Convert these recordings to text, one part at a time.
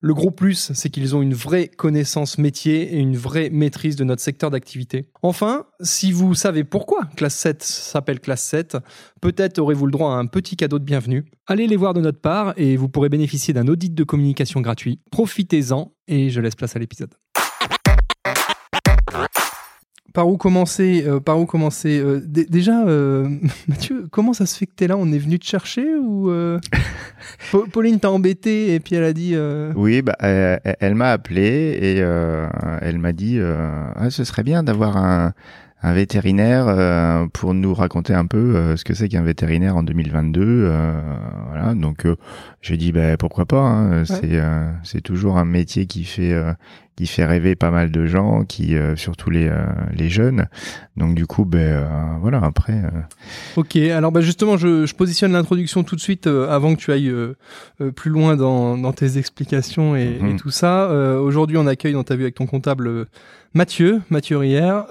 Le gros plus, c'est qu'ils ont une vraie connaissance métier et une vraie maîtrise de notre secteur d'activité. Enfin, si vous savez pourquoi Classe 7 s'appelle Classe 7, peut-être aurez-vous le droit à un petit cadeau de bienvenue. Allez les voir de notre part et vous pourrez bénéficier d'un audit de communication gratuit. Profitez-en et je laisse place à l'épisode par où commencer euh, Par où commencer euh, Déjà, euh, Mathieu, comment ça se fait que tu es là? On est venu te chercher ou Pauline t'a embêté et puis elle a dit Oui, bah, elle, elle m'a appelé et elle m'a dit ah, ce serait bien d'avoir un, un vétérinaire pour nous raconter un peu ce que c'est qu'un vétérinaire en 2022. voilà, donc j'ai dit bah, pourquoi pas. Hein, ouais. C'est c'est toujours un métier qui fait qui fait rêver pas mal de gens, qui euh, surtout les euh, les jeunes. Donc du coup, ben euh, voilà. Après. Ok. Alors bah justement, je, je positionne l'introduction tout de suite avant que tu ailles plus loin dans, dans tes explications et, et tout ça. Aujourd'hui, on accueille dans ta vue avec ton comptable Mathieu, Mathieu Rière.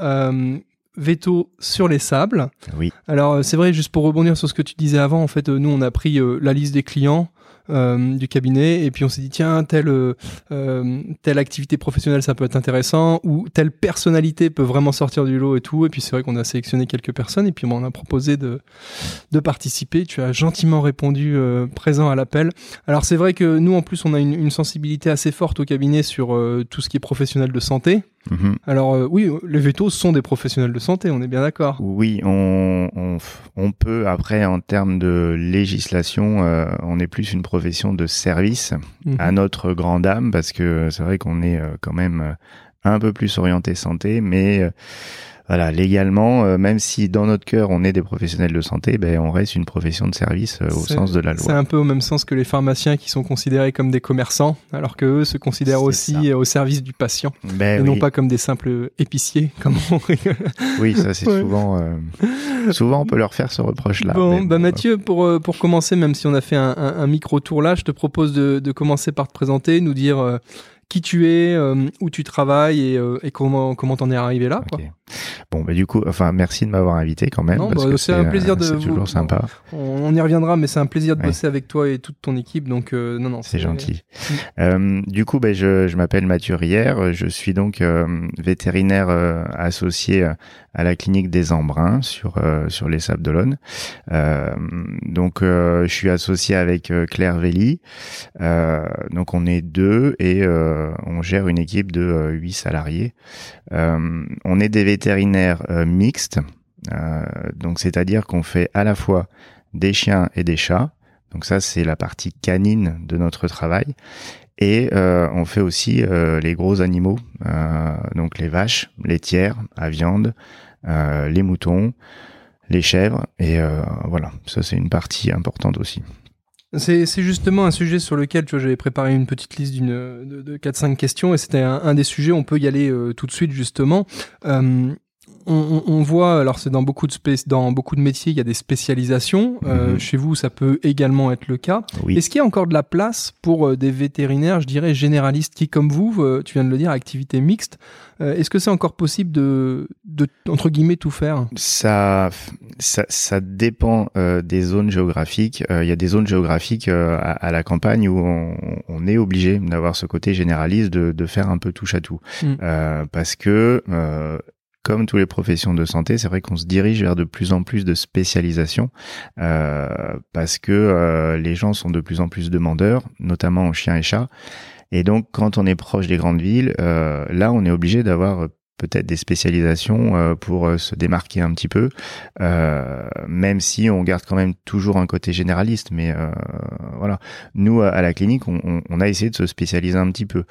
Veto sur les sables. Oui. Alors c'est vrai, juste pour rebondir sur ce que tu disais avant, en fait, nous on a pris la liste des clients. Euh, du cabinet et puis on s'est dit tiens telle euh, telle activité professionnelle ça peut être intéressant ou telle personnalité peut vraiment sortir du lot et tout et puis c'est vrai qu'on a sélectionné quelques personnes et puis on a proposé de de participer tu as gentiment répondu euh, présent à l'appel alors c'est vrai que nous en plus on a une, une sensibilité assez forte au cabinet sur euh, tout ce qui est professionnel de santé Mmh. Alors euh, oui, les vétos sont des professionnels de santé, on est bien d'accord. Oui, on, on, on, peut après en termes de législation, euh, on est plus une profession de service mmh. à notre grande âme parce que c'est vrai qu'on est euh, quand même un peu plus orienté santé, mais voilà, légalement, euh, même si dans notre cœur on est des professionnels de santé, ben on reste une profession de service euh, au sens de la loi. C'est un peu au même sens que les pharmaciens qui sont considérés comme des commerçants, alors que eux se considèrent aussi ça. au service du patient ben et oui. non pas comme des simples épiciers, comme on. Oui, ça c'est ouais. souvent, euh, souvent on peut leur faire ce reproche-là. Bon, bah bon, Mathieu, pour pour commencer, même si on a fait un, un, un micro tour là, je te propose de, de commencer par te présenter, nous dire qui tu es, euh, où tu travailles et, euh, et comment comment t'en es arrivé là. Quoi. Bon bah du coup, enfin merci de m'avoir invité quand même. Bah, c'est un plaisir de. C'est toujours sympa. On, on, y reviendra, mais c'est un plaisir de ouais. bosser avec toi et toute ton équipe. Donc euh, non non. C'est gentil. Euh, du coup, bah, je, je m'appelle Mathieu Rière. Je suis donc vétérinaire associé à la clinique des Embruns sur sur les Sables d'Olonne. donc je suis associé avec Claire Velli. donc on est deux et on gère une équipe de huit salariés. on est des vétérinaires euh, mixtes, euh, donc c'est-à-dire qu'on fait à la fois des chiens et des chats. Donc ça, c'est la partie canine de notre travail. Et euh, on fait aussi euh, les gros animaux, euh, donc les vaches, les tiers à viande, euh, les moutons, les chèvres. Et voilà, ça c'est une partie importante aussi. C'est justement un sujet sur lequel tu vois, j'avais préparé une petite liste d'une de, de 4-5 questions et c'était un, des sujets, on peut y aller euh, tout de suite justement. Euh, on, voit, alors c'est dans beaucoup de dans beaucoup de métiers, il y a des spécialisations. Euh, mhm. Chez vous, ça peut également être le cas. Est-ce qu'il y a encore de la place pour euh, des vétérinaires, je dirais généralistes, qui comme vous, euh, tu viens de le dire, activité mixte. Est-ce que c'est encore possible de, de, entre guillemets, tout faire? Ça, ça, ça, dépend des zones géographiques. Il y a des zones géographiques à, la campagne où on, on est obligé d'avoir ce côté généraliste, de, de, faire un peu touche à tout, mm. parce que comme toutes les professions de santé, c'est vrai qu'on se dirige vers de plus en plus de spécialisation euh, parce que euh, les gens sont de plus en plus demandeurs, notamment en chiens et chats. Et donc, quand on est proche des grandes villes, euh, là, on est obligé d'avoir peut-être des spécialisations pour se démarquer un petit peu, même si on garde quand même toujours un côté généraliste. Mais voilà, nous à la clinique, on, a essayé de se spécialiser un petit peu.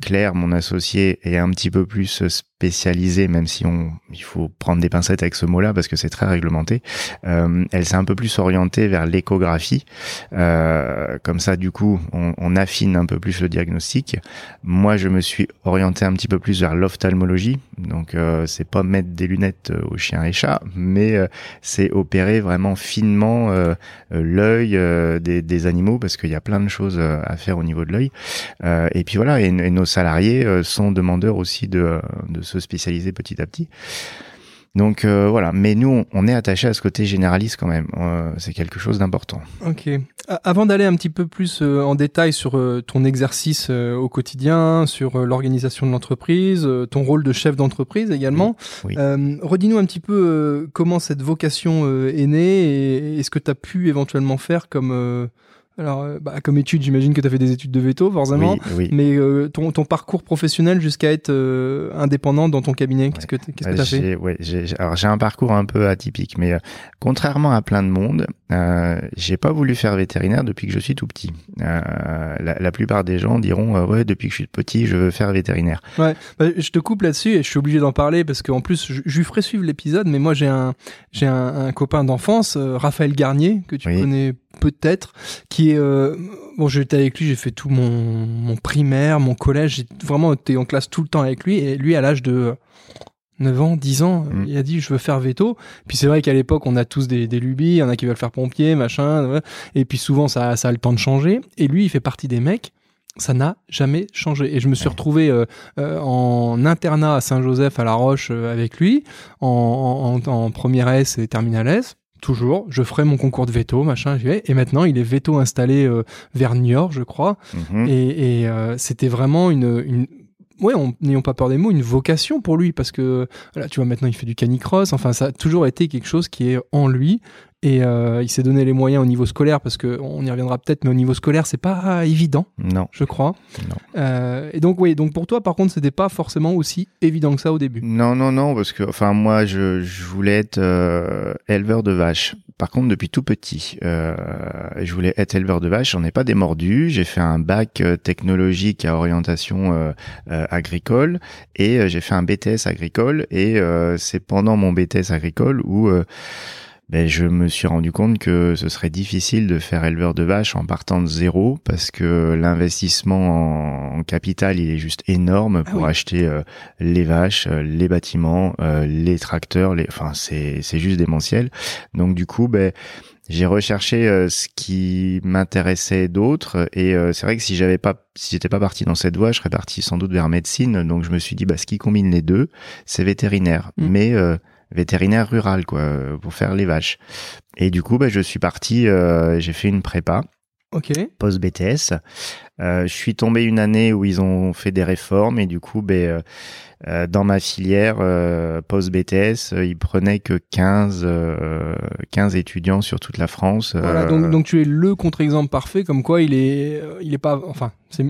Claire, mon associé, est un petit peu plus spécialisée, même si on, il faut prendre des pincettes avec ce mot-là parce que c'est très réglementé. elle s'est un peu plus orientée vers l'échographie. comme ça, du coup, on, affine un peu plus le diagnostic. Moi, je me suis orienté un petit peu plus vers l'ophtalmologie donc euh, c'est pas mettre des lunettes euh, aux chiens et chats, mais euh, c'est opérer vraiment finement l'œil des, animaux parce qu'il y a plein de choses à faire au niveau de l'œil. et puis voilà, et, nos salariés sont demandeurs aussi de, de se spécialiser petit à petit. Donc euh, voilà, mais nous, on est attaché à ce côté généraliste quand même. Euh, c'est quelque chose d'important. Ok. Avant d'aller un petit peu plus euh, en détail sur ton exercice au quotidien, sur l'organisation de l'entreprise, ton rôle de chef d'entreprise également, redis-nous un petit peu comment cette vocation est née et, et ce que tu as pu éventuellement faire comme alors, euh, bah, comme étude, j'imagine que tu as fait des études de veto, forcément. Mais euh, ton, ton, parcours professionnel jusqu'à être euh, indépendant dans ton cabinet, qu'est-ce que tu as fait? ouais, Alors, j'ai un parcours un peu atypique, mais contrairement à plein de monde, j'ai pas voulu faire vétérinaire depuis que je suis tout petit. La, la, plupart des gens diront ouais, depuis que je suis petit, je veux faire vétérinaire. Ouais, bah, je te coupe là-dessus et je suis obligé d'en parler parce qu'en plus, je, je lui ferai suivre l'épisode, mais moi j'ai un j'ai un, un, copain d'enfance, Raphaël Garnier, que tu connais peut-être, qui est euh, bon, j'étais avec lui, j'ai fait tout mon, mon primaire, mon collège, j'ai vraiment été en classe tout le temps avec lui et lui à l'âge de 9 ans, 10 ans, mm. il a dit je veux faire veto. Puis c'est vrai qu'à l'époque on a tous des, des lubies, il y en a qui veulent faire pompier, machin, et puis souvent ça, ça a le temps de changer. Et lui il fait partie des mecs ça n'a jamais changé. Et je me suis retrouvé euh, euh, en internat à Saint-Joseph à La Roche avec lui, en, en, en première S et terminale S toujours, je ferai mon concours de veto, machin, et maintenant il est veto installé euh, vers Niort, je crois, mhm. et, euh, c'était vraiment une, une ouais, n'ayons pas peur des mots, une vocation pour lui, parce que là, tu vois, maintenant il fait du canicross, enfin ça a toujours été quelque chose qui est en lui, et euh, il s'est donné les moyens au niveau scolaire parce que on y reviendra peut-être, mais au niveau scolaire c'est pas évident. Non. Je crois. Non. Euh, et donc oui, donc pour toi par contre c'était pas forcément aussi évident que ça au début. Non non non parce que enfin moi je, je voulais être euh, éleveur de vaches. Par contre depuis tout petit euh, je voulais être éleveur de vaches. J'en ai pas démordu. J'ai fait un bac euh, technologique à orientation euh, agricole et j'ai fait un BTS agricole et c'est pendant mon BTS agricole où ben, je me suis rendu compte que ce serait difficile de faire éleveur de vaches en partant de zéro parce que l'investissement en, capital il est juste énorme ah pour acheter euh, les vaches, euh, les bâtiments, euh, les tracteurs, les, enfin c'est c'est juste démentiel. Donc du coup ben j'ai recherché ce qui m'intéressait d'autres et c'est vrai que si j'avais pas si j'étais pas parti dans cette voie, je serais parti sans doute vers médecine. Donc je me suis dit bah ce qui combine les deux, c'est vétérinaire. Mmh. Mais vétérinaire rural quoi pour faire les vaches. Et du coup, bah, je suis parti, euh, j'ai fait une prépa. Ok. Post BTS. Euh, je suis tombé une année où ils ont fait des réformes et du coup, ben, euh, euh dans ma filière euh, post BTS, ils prenaient que 15 15 étudiants sur toute la France. Voilà, donc, donc tu es le contre-exemple parfait, comme quoi il est il est pas, enfin, c'est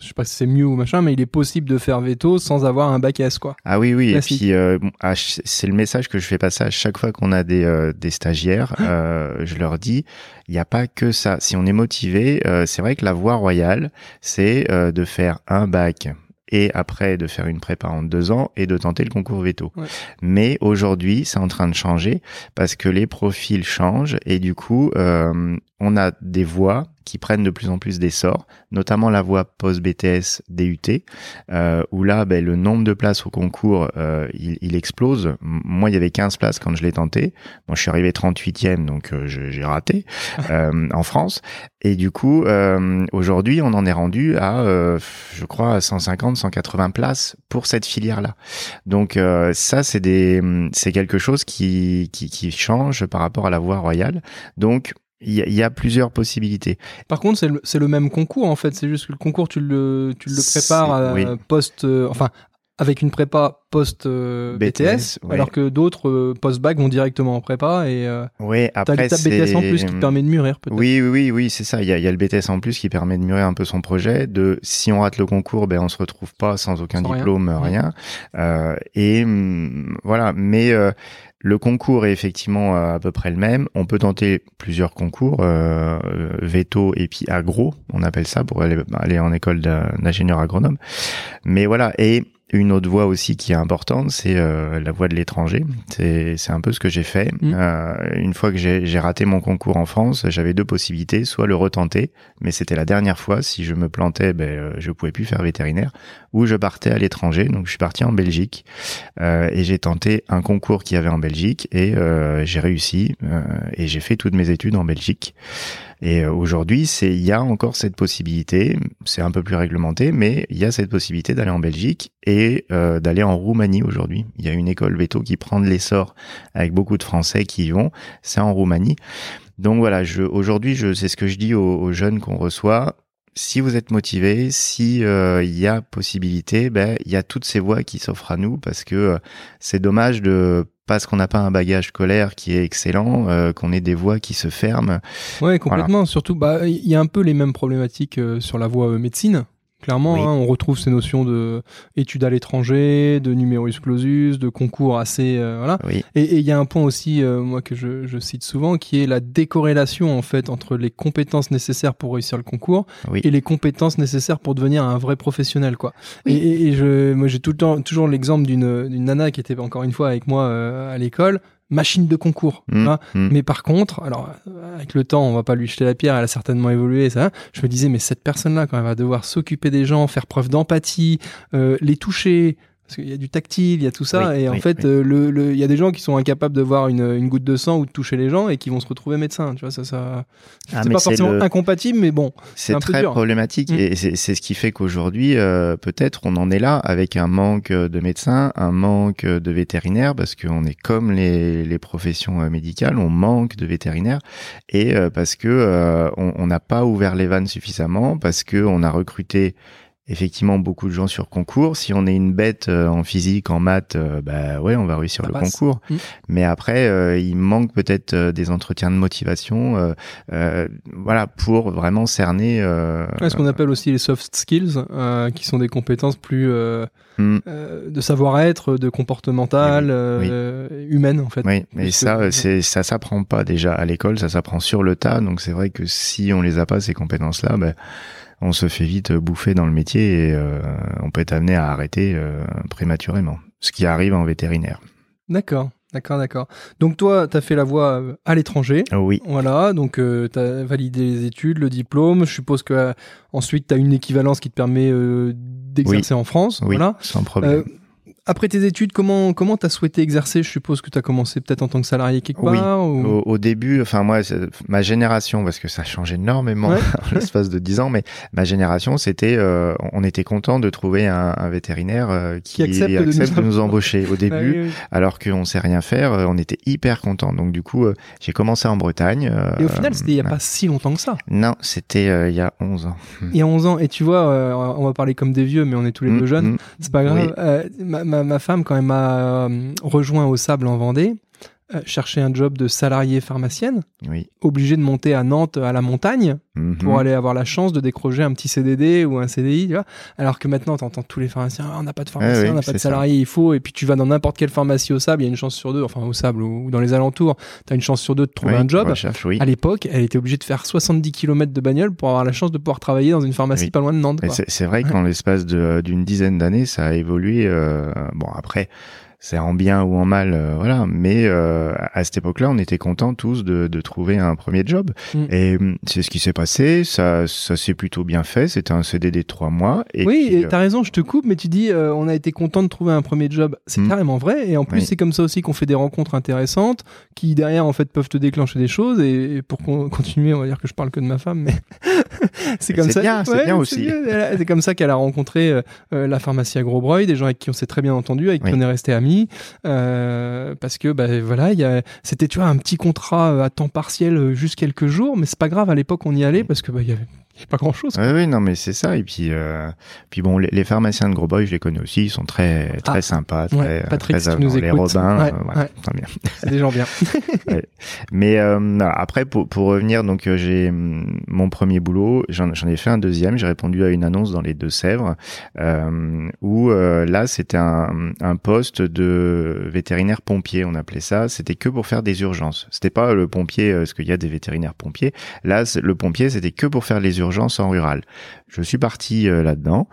je sais pas si c'est mieux ou machin, mais il est possible de faire veto sans avoir un bac S, quoi. Ah oui, oui. Et puis, euh, ah, c'est le message que je fais passer à chaque fois qu'on a des, euh, des stagiaires. Ah. euh, je leur dis, il n'y a pas que ça. Si on est motivé, euh, c'est vrai que la voie royale, c'est de faire un bac et après de faire une prépa en deux ans et de tenter le concours veto. Mais aujourd'hui, c'est en train de changer parce que les profils changent et du coup, euh, on a des voies qui prennent de plus en plus d'essor, notamment la voie post-BTS DUT, euh, où là, ben, le nombre de places au concours, euh, il, il, explose. Moi, il y avait 15 places quand je l'ai tenté. Moi, je suis arrivé 38e, donc euh, j'ai raté euh, en France. Et du coup, euh, aujourd'hui, on en est rendu à, je crois, à 150, 180 places pour cette filière-là. Donc ça, c'est des, c'est quelque chose qui, qui, qui change par rapport à la voie royale. Donc il y, a, plusieurs possibilités. Par contre, c'est le, le, même concours en fait. C'est juste que le concours, tu le, tu le prépares à, post, euh, enfin, avec une prépa post euh, BTS, alors que d'autres euh, post bac vont directement en prépa et oui, après t'as l'étape BTS en plus qui te permet de mûrir peut-être. Oui, oui, oui, oui c'est ça. Il y a, y a, le BTS en plus qui permet de mûrir un peu son projet. De si on rate le concours, ben on se retrouve pas sans aucun diplôme, rien. rien. et hum, voilà, mais le concours est effectivement euh, à peu près le même. On peut tenter plusieurs concours, euh, veto et puis agro, on appelle ça pour aller, aller en école d'ingénieur agronome. Mais voilà, et une autre voie aussi qui est importante, c'est euh, la voie de l'étranger. C'est, un peu ce que j'ai fait. Mmh. Euh, une fois que j'ai, raté mon concours en France, j'avais deux possibilités, soit le retenter, mais c'était la dernière fois. Si je me plantais, ben, euh, je pouvais plus faire vétérinaire, ou je partais à l'étranger. Donc je suis parti en Belgique euh, et j'ai tenté un concours qu'il y avait en Belgique et j'ai réussi et j'ai fait toutes mes études en Belgique. Et euh, aujourd'hui, c'est il y a encore cette possibilité, c'est un peu plus réglementé, mais il y a cette possibilité d'aller en Belgique et euh, d'aller en Roumanie aujourd'hui. Il y a une école veto qui prend de l'essor avec beaucoup de Français qui y vont, c'est en Roumanie. Donc voilà, aujourd'hui, c'est ce que je dis aux jeunes qu'on reçoit si vous êtes motivé, si euh, il y a possibilité, ben il y a toutes ces voies qui s'offrent à nous parce que euh, c'est dommage de parce qu'on n'a pas un bagage scolaire qui est excellent, euh, qu'on ait des voies qui se ferment. Ouais, complètement. Surtout, bah, il y a un peu les mêmes problématiques sur la voie médecine. Clairement, hein, on retrouve ces notions de études à l'étranger, de numerus clausus, de concours assez euh, voilà. Et il y a un point aussi, euh, moi que je, je, cite souvent, qui est la décorrélation en fait entre les compétences nécessaires pour réussir le concours et les compétences nécessaires pour devenir un vrai professionnel, quoi. Et, et, je, moi j'ai tout le temps toujours l'exemple d'une d'une nana qui était encore une fois avec moi euh, à l'école machine de concours. Mmh, mmh. Mais par contre, alors avec le temps, on va pas lui jeter la pierre, elle a certainement évolué. Ça, je me disais, mais cette personne-là, quand elle va devoir s'occuper des gens, faire preuve d'empathie, euh, les toucher, parce qu'il y a du tactile, il y a tout ça, et en fait, euh, le, il y a des gens qui sont incapables de voir une, une, goutte de sang ou de toucher les gens et qui vont se retrouver médecins. Tu vois, ça, ça, ah, c'est pas forcément incompatible, mais bon, c'est très problématique, mm. et c'est ce qui fait qu'aujourd'hui, euh, peut-être, on en est là avec un manque de médecins, un manque de vétérinaires, parce qu'on est comme les, les professions euh, médicales, on manque de vétérinaires, et parce que on n'a pas ouvert les vannes suffisamment, parce que on a recruté effectivement beaucoup de gens sur concours. Si on est une bête euh, en physique, en maths, euh, bah ouais, on va réussir le concours. Mm. Mais après, euh, il manque peut-être des entretiens de motivation, voilà, pour vraiment cerner. ce qu'on appelle aussi les soft skills, qui sont des compétences plus mm. de savoir-être, de comportemental, humaine en fait. Oui, mais ça, c'est ça s'apprend pas déjà à l'école, ça s'apprend sur le tas. Donc c'est vrai que si on les a pas ces compétences-là, ben on se fait vite bouffer dans le métier et euh, on peut être amené à arrêter euh, prématurément, ce qui arrive en vétérinaire. D'accord. D'accord, d'accord. Donc toi, tu as fait la voie euh, à l'étranger. Oui. Voilà, donc tu as validé les études, le diplôme. Je suppose que ensuite tu as une équivalence qui te permet d'exercer en France. Oui, voilà. sans problème après tes études, comment comment t'as souhaité exercer? Je suppose que tu as commencé peut-être en tant que salarié quelque part. Oui. Au, début, enfin moi, ma génération, parce que ça a changé énormément en l'espace de 10 ans, mais ma génération, c'était, euh, on était content de trouver un, un vétérinaire euh, qui, accepte, de, nous... embaucher au début, alors qu'on sait rien faire. Euh, on était hyper content. Donc du coup, j'ai commencé en Bretagne. et au final, c'était il y a pas si longtemps que ça. Non, c'était il y a 11 ans. Il y a 11 ans. Et tu vois, on va parler comme des vieux, mais on est tous les mmh, deux jeunes. Mmh. C'est pas grave. ma ma, femme, quand elle m'a euh, rejoint au Sable en Vendée, euh, chercher un job de salarié pharmacienne, oui. obligé de monter à Nantes à la montagne mhm. pour aller avoir la chance de décrocher un petit CDD ou un CDI, tu vois alors que maintenant t'entends tous les pharmaciens, ah, on n'a pas de pharmacien, on n'a pas de salarié, il faut, et puis tu vas dans n'importe quelle pharmacie au sable, il y a une chance sur deux, enfin au sable ou, dans les alentours, tu as une chance sur deux de trouver un job. à l'époque, elle était obligée de faire 70 km de bagnole pour avoir la chance de pouvoir travailler dans une pharmacie pas loin de Nantes. C'est vrai qu'en l'espace d'une dizaine d'années, ça a évolué. Euh, bon après c'est en bien ou en mal, euh, voilà. Mais euh, à cette époque-là, on était contents tous de, de trouver un premier job. Mm. Et hum, c'est ce qui s'est passé. Ça, ça s'est plutôt bien fait. C'était un CDD de trois mois. Et oui, euh, t'as raison, je te coupe, mais tu dis euh, on a été content de trouver un premier job. C'est Mm. carrément vrai. Et en plus, Oui. c'est comme ça aussi qu'on fait des rencontres intéressantes qui, derrière, en fait, peuvent te déclencher des choses. Et, et pour con- continuer, on va dire que je parle que de ma femme, mais c'est comme ça. c'est bien aussi. C'est comme ça qu'elle a rencontré euh, euh, la pharmacie à Grosbreuil, des gens avec qui on s'est très bien entendu, avec qui on est resté amis. Euh, parce que, bah, voilà, il y a... c'était, tu vois, un petit contrat euh, à temps partiel, euh, juste quelques jours. Mais c'est pas grave, à l'époque, on y allait parce que, bah, il y avait il pas grand chose. Oui, oui, non, mais c'est ça. Et puis, euh, puis bon, les, les pharmaciens de Gros Boy, je les connais aussi. Ils sont très, très Ah. sympas, très, Ouais, Patrick, très si tu nous. Les écoutes. Robins, Ouais, euh, ouais. très bien. C'est des gens bien. Mais euh, après, pour, pour revenir, donc euh, j'ai hum, mon premier boulot, j'en ai fait un deuxième. J'ai répondu à une annonce dans les Deux-Sèvres euh, où euh, là, c'était un, un poste de vétérinaire pompier, on appelait ça. C'était que pour faire des urgences. C'était pas le pompier, euh, parce qu'il y a des vétérinaires pompiers. Là, le pompier, c'était que pour faire les urgences en rural. Je suis parti euh, là-dedans.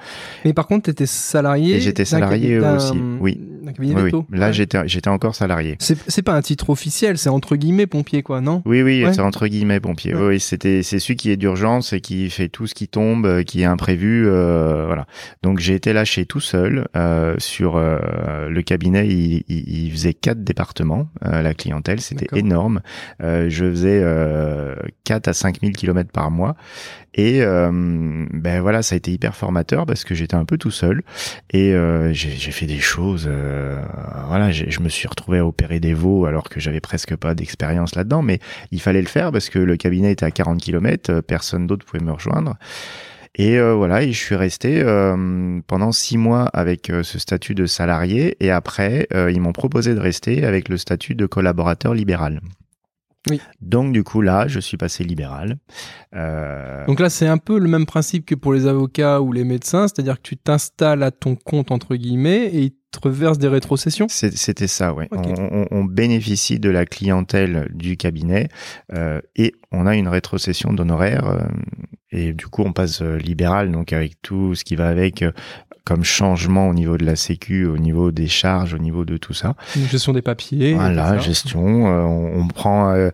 Mais par contre, tu étais salarié. Et j'étais salarié aussi, oui. Oui, oui. Là, Ouais. j'étais, j'étais encore salarié. C'est c'est pas un titre officiel, c'est entre guillemets pompier, quoi, non? Oui, oui, Ouais. c'est entre guillemets pompier. Ouais. Oui, c'était c'est celui qui est d'urgence et qui fait tout ce qui tombe, euh, qui est imprévu, euh, voilà. Donc j'ai été lâché tout seul euh, sur euh, le cabinet. Il, il, il faisait quatre départements. euh, la clientèle, c'était énorme. Euh, je faisais euh, 4 à 5 000 kilomètres par mois. Et euh, ben voilà, ça a été hyper formateur parce que j'étais un peu tout seul et euh, j'ai fait des choses. euh, voilà, je me suis retrouvé à opérer des veaux alors que j'avais presque pas d'expérience là-dedans, mais il fallait le faire parce que le cabinet était à 40 km, personne d'autre pouvait me rejoindre. Et euh, voilà, et je suis resté euh, pendant six mois avec euh, ce statut de salarié, et après, euh, ils m'ont proposé de rester avec le statut de collaborateur libéral. Oui. Donc du coup là, je suis passé libéral. Euh, Donc là, c'est un peu le même principe que pour les avocats ou les médecins, c'est-à-dire que tu t'installes à ton compte, entre guillemets, et reversent des rétrocessions? C'était ça. Ok. On, bénéficie de la clientèle du cabinet euh, et on a une rétrocession d'honoraires euh, et du coup on passe euh, libéral, donc avec tout ce qui va avec euh, comme changement au niveau de la sécu, au niveau des charges, au niveau de tout ça. Une gestion des papiers. Voilà, gestion. euh, on, on prend euh,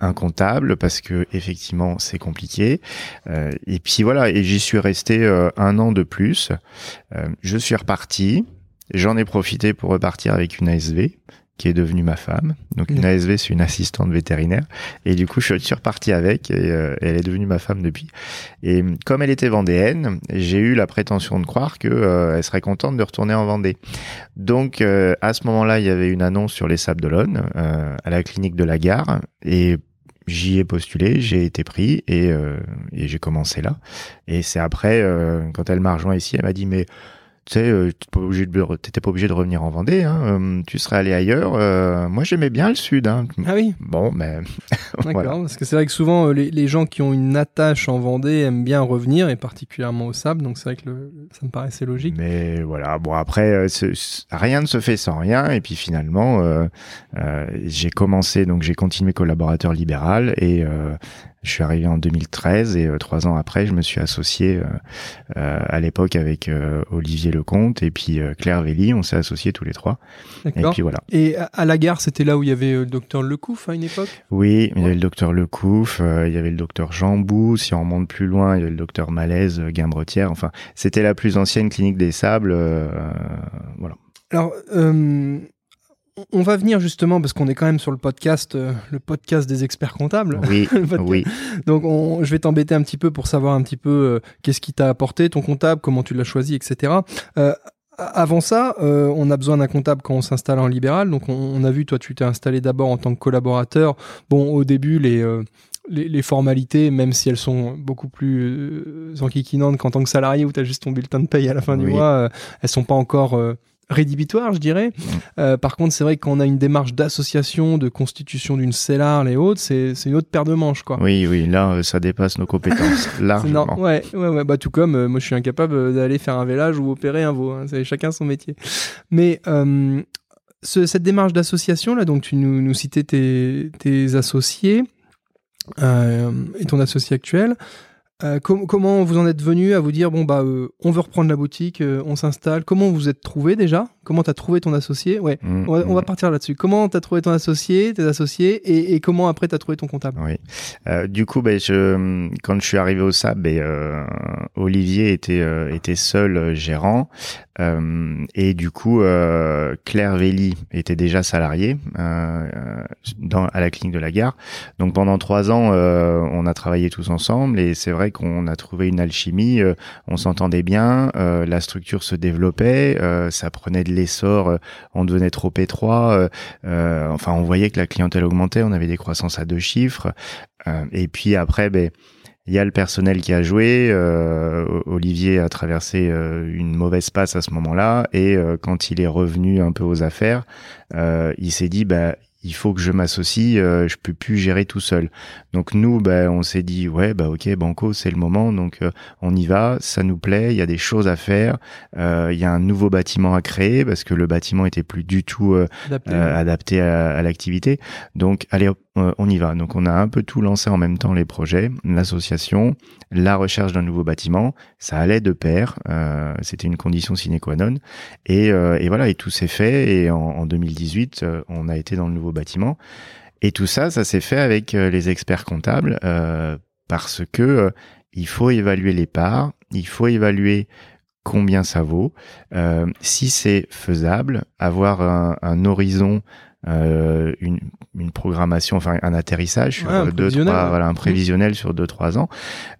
un comptable parce que effectivement c'est compliqué. Euh, et puis voilà, et j'y suis resté un an de plus. Je suis reparti. J'en ai profité pour repartir avec une ASV qui est devenue ma femme. Donc une. ASV, c'est une assistante vétérinaire. Et du coup, je suis reparti avec et euh, elle est devenue ma femme depuis. Et comme elle était vendéenne, j'ai eu la prétention de croire que euh, elle serait contente de retourner en Vendée. Donc euh, à ce moment-là, il y avait une annonce sur les Sables d'Olonne euh, à la clinique de la gare et J'y ai postulé, j'ai été pris et, euh, j'ai commencé là. Et c'est après, euh, quand elle m'a rejoint ici, elle m'a dit mais tu sais, euh, t'étais pas obligé de, t'étais pas obligé de revenir en Vendée, hein, euh, tu serais allé ailleurs. Euh, moi, j'aimais bien le sud. Hein. Ah oui, Bon, mais d'accord. voilà. Parce que c'est vrai que souvent, euh, les, les gens qui ont une attache en Vendée aiment bien revenir, et particulièrement au sable, donc c'est vrai que le- ça me paraissait logique. Mais voilà, bon après, rien ne se fait sans rien. Et puis finalement, euh, euh, j'ai commencé, donc j'ai continué collaborateur libéral et euh, je suis arrivé en 2013 et euh, trois ans après, je me suis associé euh, euh, à l'époque avec euh, Olivier Lecomte et puis euh, Claire Velli. On s'est associés tous les trois. Et puis voilà. Et à, la gare, c'était là où il y avait le docteur Lecouf à une époque? Oui, il y avait le docteur Lecouf, euh, il y avait le docteur Jambou. Si on remonte plus loin, il y avait le docteur Malaise, Guimbretière. Enfin, c'était la plus ancienne clinique des sables. euh, voilà. Alors, euh, on va venir justement, parce qu'on est quand même sur le podcast, euh, le podcast des experts comptables. Oui, oui. Donc, on- je vais t'embêter un petit peu pour savoir un petit peu euh, qu'est-ce qui t'a apporté, ton comptable, comment tu l'as choisi, etc. Euh, avant ça, euh, on a besoin d'un comptable quand on s'installe en libéral. Donc, on, on a vu, toi, tu t'es installé d'abord en tant que collaborateur. Bon, au début, les, euh, les, les formalités, même si elles sont beaucoup plus euh, enquiquinantes qu'en tant que salarié où tu as juste ton bulletin de paye à la fin du mois, elles sont pas encore rédhibitoires, je dirais. Euh, par contre, c'est vrai que quand on a une démarche d'association, de constitution d'une CELAR et autres, c'est une autre paire de manches, quoi. Oui, oui, là, euh, ça dépasse nos compétences largement. nor- ouais, ouais, ouais, bah tout comme euh, moi je suis incapable d'aller faire un vélage ou opérer un veau, hein, c'est chacun son métier. Mais euh, ce- cette démarche d'association là, donc tu nous, nous citais tes, tes associés et ton associé actuel. Euh, comment vous en êtes venu à vous dire bon bah euh, on veut reprendre la boutique, euh, on s'installe. Comment vous êtes trouvé déjà? Comment t'as trouvé ton associé? Ouais, mmh, on, va, mmh. partir là-dessus. Comment t'as trouvé ton associé, tes associés, et, comment après t'as trouvé ton comptable? Oui. du coup, ben, je, quand je suis arrivé au SAB, ben, Olivier était était seul gérant, et du coup Claire Velli était déjà salariée dans à la clinique de la gare. Donc pendant trois ans, on a travaillé tous ensemble, et c'est vrai qu'on a trouvé une alchimie, euh, on s'entendait bien, euh, la structure se développait, euh, ça prenait de l'essor, on devenait trop étroit, enfin on voyait que la clientèle augmentait, on avait des croissances à deux chiffres, et puis après, ben il y a le personnel qui a joué. Olivier a traversé une mauvaise passe à ce moment-là, et quand il est revenu un peu aux affaires, il s'est dit bah il faut que je m'associe, euh, je peux plus gérer tout seul. Donc nous, bah, on s'est dit ouais, bah ok, Banco, c'est le moment, donc euh, on y va, ça nous plaît, il y a des choses à faire, euh, il y a un nouveau bâtiment à créer parce que le bâtiment était plus du tout euh, adapté, à, l'activité. Donc allez, on y va. Donc on a un peu tout lancé en même temps les projets, l'association, la recherche d'un nouveau bâtiment, ça allait de pair, c'était une condition sine qua non, et, et voilà, et tout s'est fait. Et en, en 2018, on a été dans le nouveau bâtiment. Et tout ça, ça s'est fait avec euh, les experts comptables euh, parce que euh, il faut évaluer les parts, il faut évaluer combien ça vaut, si c'est faisable, avoir un, un horizon euh, une, une, programmation, enfin un atterrissage sur deux, trois, voilà, un prévisionnel sur deux trois ans.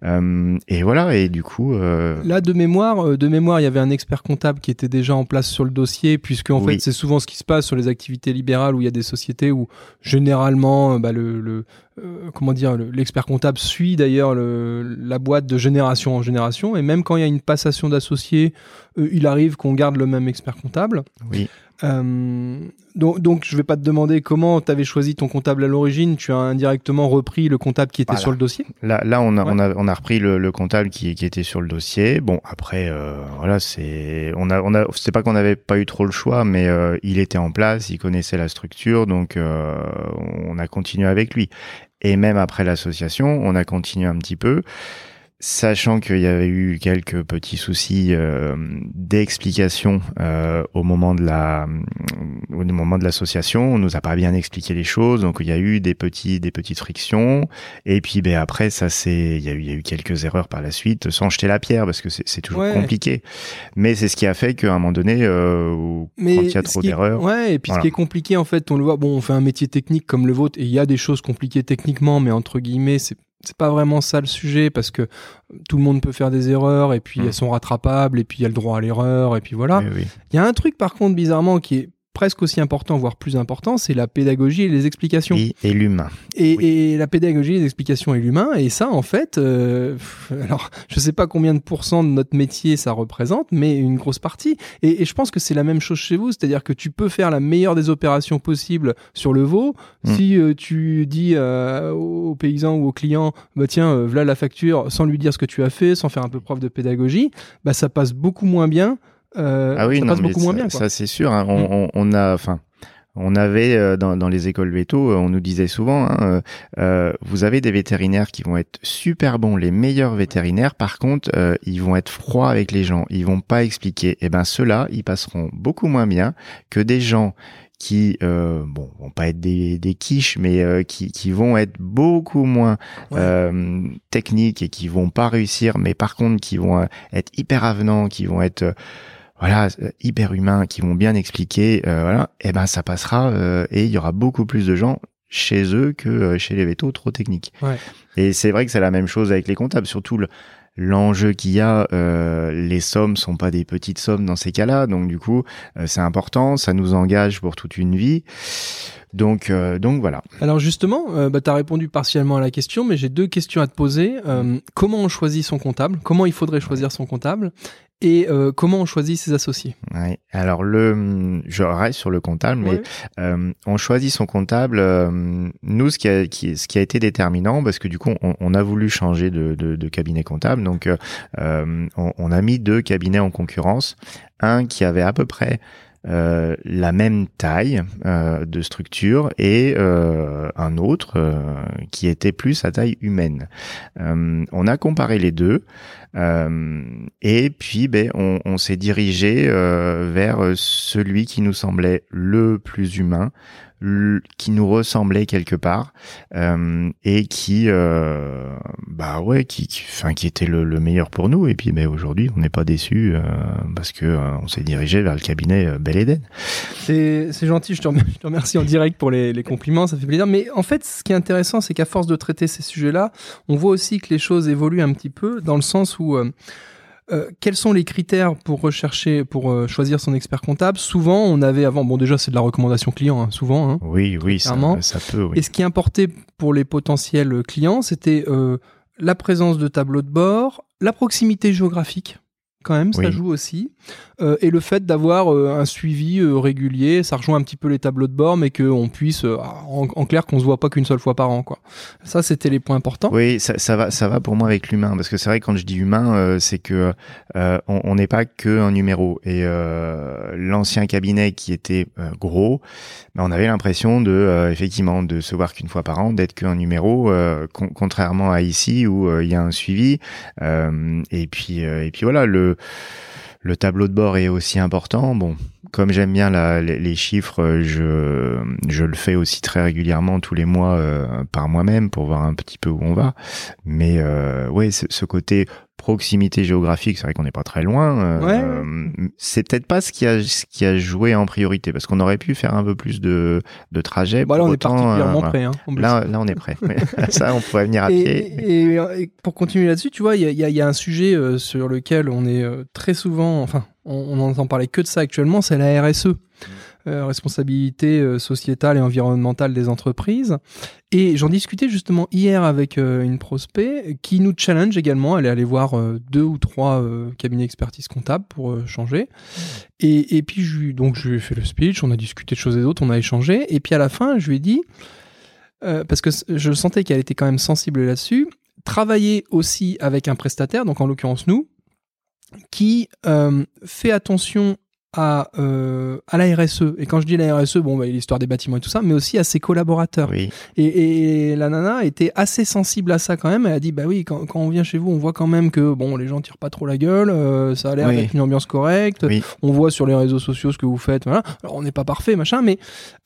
Euh, et voilà, et du coup. Euh... Là, de mémoire, euh, de mémoire, il y avait un expert comptable qui était déjà en place sur le dossier, puisque en fait, c'est souvent ce qui se passe sur les activités libérales où il y a des sociétés où généralement, bah, le, le euh, comment dire, l'expert comptable suit d'ailleurs la boîte de génération en génération, et même quand il y a une passation d'associés, il arrive qu'on garde le même expert comptable. Oui. Euh, donc, donc, je vais pas te demander comment tu avais choisi ton comptable à l'origine. Tu as indirectement repris le comptable qui était sur le dossier. Là, là, on a, on a, on a repris le, le comptable qui, qui, était sur le dossier. Bon, après, euh, voilà, c'est, on a, on a, c'est pas qu'on n'avait pas eu trop le choix, mais euh, il était en place, il connaissait la structure, donc on a continué avec lui. Et même après l'association, on a continué un petit peu sachant qu'il y avait eu quelques petits soucis euh, d'explication euh, au moment de la euh, au moment de l'association, on nous a pas bien expliqué les choses, donc il y a eu des petits des petites frictions. Et puis ben après ça c'est il y a eu il y a eu quelques erreurs par la suite sans jeter la pierre parce que c'est toujours compliqué, mais c'est ce qui a fait qu'à un moment donné euh, quand il y a trop d'erreurs. Ouais, et puis ce qui est compliqué en fait, on le voit, bon, on fait un métier technique comme le vôtre et il y a des choses compliquées techniquement, mais entre guillemets c'est c'est pas vraiment ça le sujet parce que tout le monde peut faire des erreurs et puis mmh. elles sont rattrapables et puis il y a le droit à l'erreur et puis voilà. Il y a un truc par contre bizarrement qui est presque aussi important, voire plus important, c'est la pédagogie et les explications. Et, l'humain. Et, la pédagogie, les explications et l'humain. Et ça, en fait, euh, alors je sais pas combien de pourcents de notre métier ça représente, mais une grosse partie. Et, je pense que c'est la même chose chez vous, c'est-à-dire que tu peux faire la meilleure des opérations possibles sur le veau. Mm. Si euh, tu dis euh, aux paysans ou aux clients, bah tiens, voilà la facture, sans lui dire ce que tu as fait, sans faire un peu preuve de pédagogie, bah ça passe beaucoup moins bien euh, ah oui, ça passe beaucoup moins bien. Ça c'est sûr. Hein. On, mm. on, a, enfin, on avait euh, dans, dans, les écoles veto, euh, on nous disait souvent, hein, euh, vous avez des vétérinaires qui vont être super bons, les meilleurs vétérinaires. Par contre, ils vont être froids avec les gens, ils vont pas expliquer. Et eh ben ceux-là, ils passeront beaucoup moins bien que des gens qui euh, bon vont pas être des, des quiches mais qui, qui vont être beaucoup moins techniques et qui vont pas réussir mais par contre qui vont être hyper avenants qui vont être voilà euh, hyper humains qui vont bien expliquer euh, voilà et eh ben ça passera euh, et il y aura beaucoup plus de gens chez eux que chez les vétos trop techniques ouais. et c'est vrai que c'est la même chose avec les comptables surtout le l'enjeu qu'il y a, euh, les sommes sont pas des petites sommes dans ces cas-là, donc du coup c'est important, ça nous engage pour toute une vie. Donc, donc voilà. Alors justement, bah, tu as répondu partiellement à la question, mais j'ai deux questions à te poser. comment on choisit son comptable? Comment il faudrait choisir son comptable? Et euh, comment on choisit ses associés? Ouais. Alors le, je reste sur le comptable, mais euh, on choisit son comptable. Euh, nous, ce qui, a, qui, ce qui a été déterminant, parce que du coup, on, on a voulu changer de, de, de cabinet comptable, donc euh, on, on, a mis deux cabinets en concurrence, un qui avait à peu près euh, la même taille euh, de structure et euh, un autre qui était plus à taille humaine. on a comparé les deux et puis ben, on, s'est dirigé vers celui qui nous semblait le plus humain, qui nous ressemblait quelque part euh, et qui euh, bah ouais qui qui, était le, meilleur pour nous. Et puis mais aujourd'hui on n'est pas déçu euh, parce que euh, on s'est dirigé vers le cabinet euh, Bel Eden c'est gentil je te, remercie, en direct pour les, compliments ça fait plaisir. Mais en fait ce qui est intéressant c'est qu'à force de traiter ces sujets là on voit aussi que les choses évoluent un petit peu dans le sens où euh, quels sont les critères pour rechercher, pour euh, choisir son expert comptable? Souvent, on avait avant, bon déjà c'est de la recommandation client, hein, souvent. Hein, oui, oui, ça, ça, peut. Oui. Et ce qui importait pour les potentiels clients, c'était euh, la présence de tableaux de bord, la proximité géographique quand même, ça joue aussi. Euh, et le fait d'avoir euh, un suivi euh, régulier, ça rejoint un petit peu les tableaux de bord, mais qu'on puisse, en, clair, qu'on se voit pas qu'une seule fois par an, quoi. Ça, c'était les points importants. Oui, ça, ça, va, ça va pour moi avec l'humain, parce que c'est vrai quand je dis humain, c'est que on n'est pas que un numéro. Et l'ancien cabinet qui était gros, ben, on avait l'impression de, effectivement, de se voir qu'une fois par an, d'être qu'un numéro, contrairement à ici où il y a un suivi. et puis, et puis voilà, le le, tableau de bord est aussi important. Bon, comme j'aime bien les, chiffres, je, je le fais aussi très régulièrement tous les mois euh, par moi-même pour voir un petit peu où on va. Mais euh, ouais, ce côté proximité géographique, c'est vrai qu'on n'est pas très loin. Euh, c'est peut-être pas ce qui a ce qui a joué en priorité parce qu'on aurait pu faire un peu plus de de trajet. Bah là, on est particulièrement prêt. Hein, là, là, on est prêt. Ça, on pourrait venir à pied. Et, pour continuer là-dessus, tu vois, il y a, y a, un sujet euh, sur lequel on est euh, très souvent, enfin, on, on entend parler que de ça actuellement, c'est la RSE. Euh, responsabilité euh, sociétale et environnementale des entreprises. Et j'en discutais justement hier avec euh, une prospect qui nous challenge également. Elle est allée voir deux ou trois cabinets d'expertise comptable pour changer. Et, et, puis je lui, donc je lui ai fait le speech, on a discuté de choses et d'autres, on a échangé. Et puis à la fin, je lui ai dit, parce que je sentais qu'elle était quand même sensible là-dessus, travailler aussi avec un prestataire, donc en l'occurrence nous, qui fait attention à, euh, à la RSE. Et quand je dis la RSE, bon, bah, l'histoire des bâtiments et tout ça, mais aussi à ses collaborateurs. Oui. Et, et, la nana était assez sensible à ça quand même. Elle a dit, bah oui, quand, quand, on vient chez vous, on voit quand même que bon, les gens tirent pas trop la gueule, euh, ça a l'air d'être une ambiance correcte. On voit sur les réseaux sociaux ce que vous faites. Voilà. Alors on n'est pas parfait, machin, mais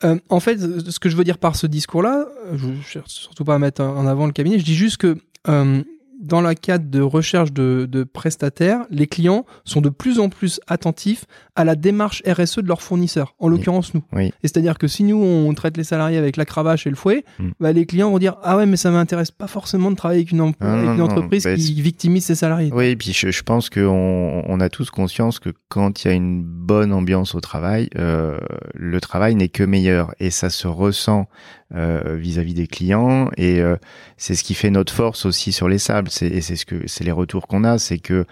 euh, en fait, ce que je veux dire par ce discours-là, je cherche surtout pas à mettre en avant le cabinet, je dis juste que euh, dans la cadre de recherche de, de, prestataires, les clients sont de plus en plus attentifs à la démarche RSE de leurs fournisseurs, en l'occurrence nous. Oui. Et c'est-à-dire que si nous on traite les salariés avec la cravache et le fouet, mm. bah, les clients vont dire ah ouais mais ça m'intéresse pas forcément de travailler avec une, une entreprise bah, qui victimise ses salariés. Oui, et puis je, je pense qu'on on a tous conscience que quand il y a une bonne ambiance au travail, euh, le travail n'est que meilleur et ça se ressent euh, vis-à-vis des clients. Et euh, c'est ce qui fait notre force aussi sur les sables. Et c'est ce que c'est les retours qu'on a. C'est que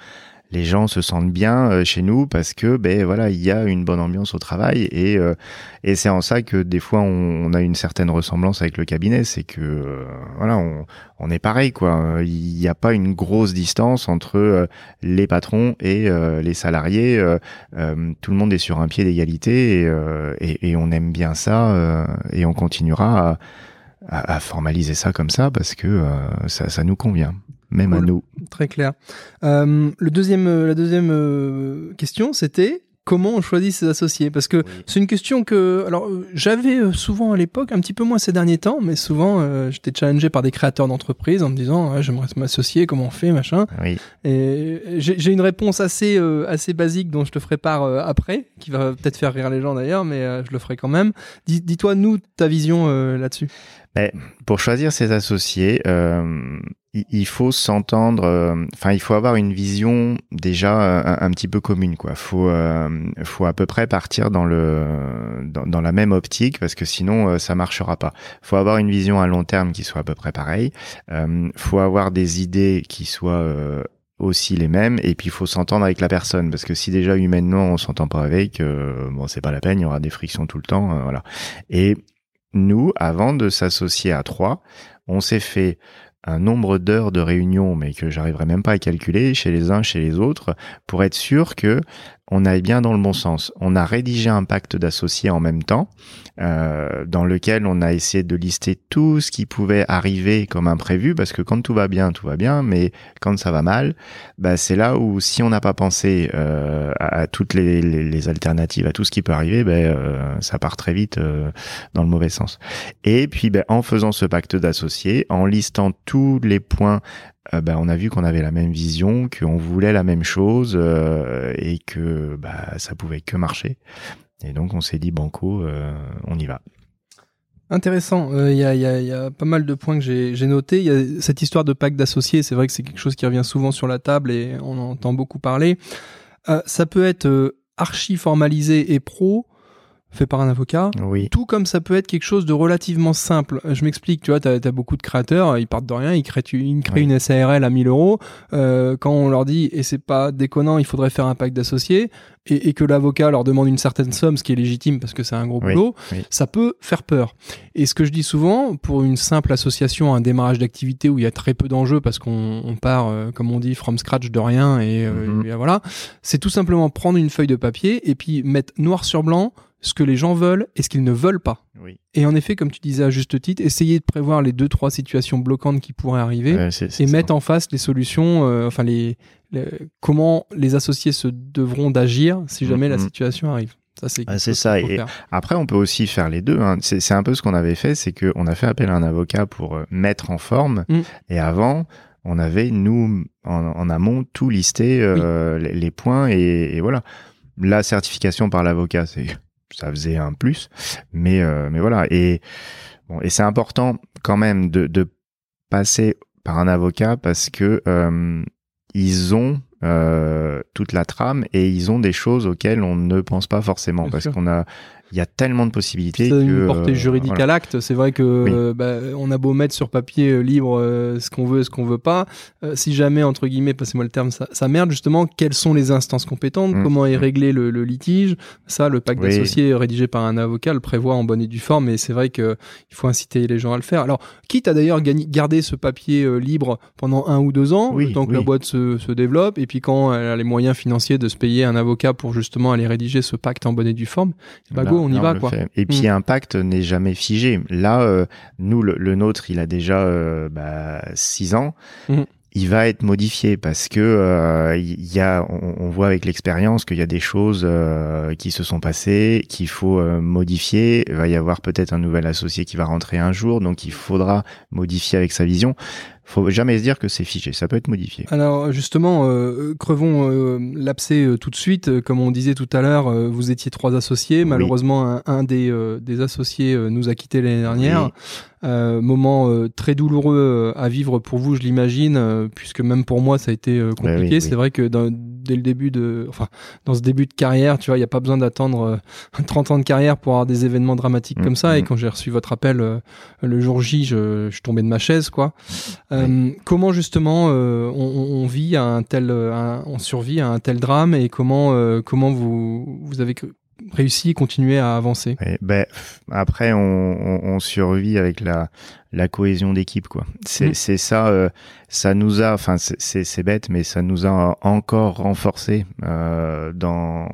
les gens se sentent bien euh, chez nous parce que ben voilà il y a une bonne ambiance au travail et et c'est en ça que des fois on, a une certaine ressemblance avec le cabinet c'est que voilà on, on est pareil quoi. Il n'y a pas une grosse distance entre les patrons et les salariés tout le monde est sur un pied d'égalité et, et, on aime bien ça et on continuera à formaliser ça comme ça parce que euh, ça, ça, nous convient, même à nous. Très clair. Euh, le deuxième, euh, la deuxième euh, question, c'était comment on choisit ses associés? Parce que c'est une question que, alors, j'avais souvent à l'époque, un petit peu moins ces derniers temps, mais souvent, j'étais challengé par des créateurs d'entreprises en me disant, j'aimerais m'associer, comment on fait, machin. Oui. Et j'ai une réponse assez, assez basique dont je te ferai part après, qui va peut-être faire rire les gens d'ailleurs, mais je le ferai quand même. Dis-toi, nous, ta vision là-dessus. Ben, pour choisir ses associés, euh, il faut s'entendre. Euh, enfin, il faut avoir une vision déjà euh, un, petit peu commune, quoi. Faut, euh, faut à peu près partir dans le dans, dans, la même optique parce que sinon ça marchera pas. Faut avoir une vision à long terme qui soit à peu près pareille. faut avoir des idées qui soient aussi les mêmes et puis il faut s'entendre avec la personne parce que si déjà humainement on s'entend pas avec bon c'est pas la peine il y aura des frictions tout le temps voilà et nous, avant de s'associer à trois, on s'est fait un nombre d'heures de réunion, mais que j'arriverai même pas à calculer chez les uns, chez les autres, pour être sûr que on aille bien dans le bon sens. On a rédigé un pacte d'associés en même temps, euh, dans lequel on a essayé de lister tout ce qui pouvait arriver comme imprévu, parce que quand tout va bien, tout va bien, mais quand ça va mal, bah, c'est là où si on n'a pas pensé euh, à, toutes les, alternatives, à tout ce qui peut arriver, bah, euh, ça part très vite euh, dans le mauvais sens. Et puis, bah, en faisant ce pacte d'associés, en listant tous les points euh, bah, on a vu qu'on avait la même vision, qu'on voulait la même chose euh, et que bah, ça pouvait que marcher. Et donc on s'est dit banco, euh, on y va. Intéressant. Il y, a, pas mal de points que j'ai notés. Il y a cette histoire de pacte d'associés. C'est vrai que c'est quelque chose qui revient souvent sur la table et on en entend beaucoup parler. ça peut être archi formalisé et pro fait par un avocat. Oui. Tout comme ça peut être quelque chose de relativement simple. Je m'explique, tu vois, tu as, beaucoup de créateurs, ils partent de rien, ils créent, ils créent une SARL à 1000 euros. Euh, quand on leur dit, et c'est pas déconnant, il faudrait faire un pacte d'associés, et, que l'avocat leur demande une certaine somme, ce qui est légitime parce que c'est un gros boulot, ça peut faire peur. Et ce que je dis souvent, pour une simple association, un démarrage d'activité où il y a très peu d'enjeux parce qu'on part, euh, comme on dit, from scratch de rien, et, euh, mhm. et voilà, c'est tout simplement prendre une feuille de papier et puis mettre noir sur blanc ce que les gens veulent et ce qu'ils ne veulent pas. Et en effet, comme tu disais à juste titre, essayer de prévoir les deux trois situations bloquantes qui pourraient arriver et mettre en face les solutions, euh, enfin les, comment les associés se devront d'agir si jamais la mm-hmm. situation arrive. Ça, c'est ça. Et après, on peut aussi faire les deux. Hein. C'est un peu ce qu'on avait fait, c'est qu'on a fait appel à un avocat pour euh, mettre en forme. Mm. Et avant, on avait, nous, en, amont, tout listé, euh, les, points. Et, et, voilà. La certification par l'avocat, c'est ça faisait un plus. Mais, euh, mais voilà. Et, bon, et c'est important quand même de, de passer par un avocat parce que euh, ils ont euh, toute la trame et ils ont des choses auxquelles on ne pense pas forcément parce qu'on a il y a tellement de possibilités. C'est une portée juridique à l'acte. C'est vrai que bah, on a beau mettre sur papier euh, libre euh, ce qu'on veut, ce qu'on veut pas. Euh, si jamais entre guillemets, passez-moi le terme, ça, ça, merde justement. Quelles sont les instances compétentes? Mmh. Comment est mmh. réglé le, le, litige? Ça, le pacte d'associés rédigé par un avocat le prévoit en bonne et due forme. Et c'est vrai que il faut inciter les gens à le faire. Alors, quitte à d'ailleurs garder ce papier libre pendant un ou deux ans, oui, tant que la boîte se, se, développe, et puis quand elle a les moyens financiers de se payer un avocat pour justement aller rédiger ce pacte en bonne et due forme, bah on y va quoi. Et puis mm. un pacte n'est jamais figé. Là, euh, nous, le, nôtre, il a déjà euh, bah, six ans. Mm. Il va être modifié parce que euh, il y a, on, voit avec l'expérience qu'il y a des choses qui se sont passées, qu'il faut modifier. Il va y avoir peut-être un nouvel associé qui va rentrer un jour, donc il faudra modifier avec sa vision faut jamais se dire que c'est figé, ça peut être modifié. Alors justement, euh, crevons euh, l'abcès euh, tout de suite. Comme on disait tout à l'heure, vous étiez trois associés. Malheureusement, un, des, des associés nous a quittés l'année dernière. Euh, moment euh, très douloureux euh, à vivre pour vous, je l'imagine, puisque même pour moi ça a été compliqué. C'est vrai que dès le début de, enfin, dans ce début de carrière, tu vois, il n'y a pas besoin d'attendre 30 ans de carrière pour avoir des événements dramatiques comme ça. Et mm. quand j'ai reçu votre appel le jour J, je, je tombais de ma chaise, quoi. comment justement on, on, vit à un tel, on survit à un tel drame et comment, comment vous, vous avez réussi continuer à avancer. Ben, Après, on, on, on, survit avec la, la cohésion d'équipe quoi. C'est mm. ça euh, ça nous a enfin c'est bête mais ça nous a encore renforcé euh, dans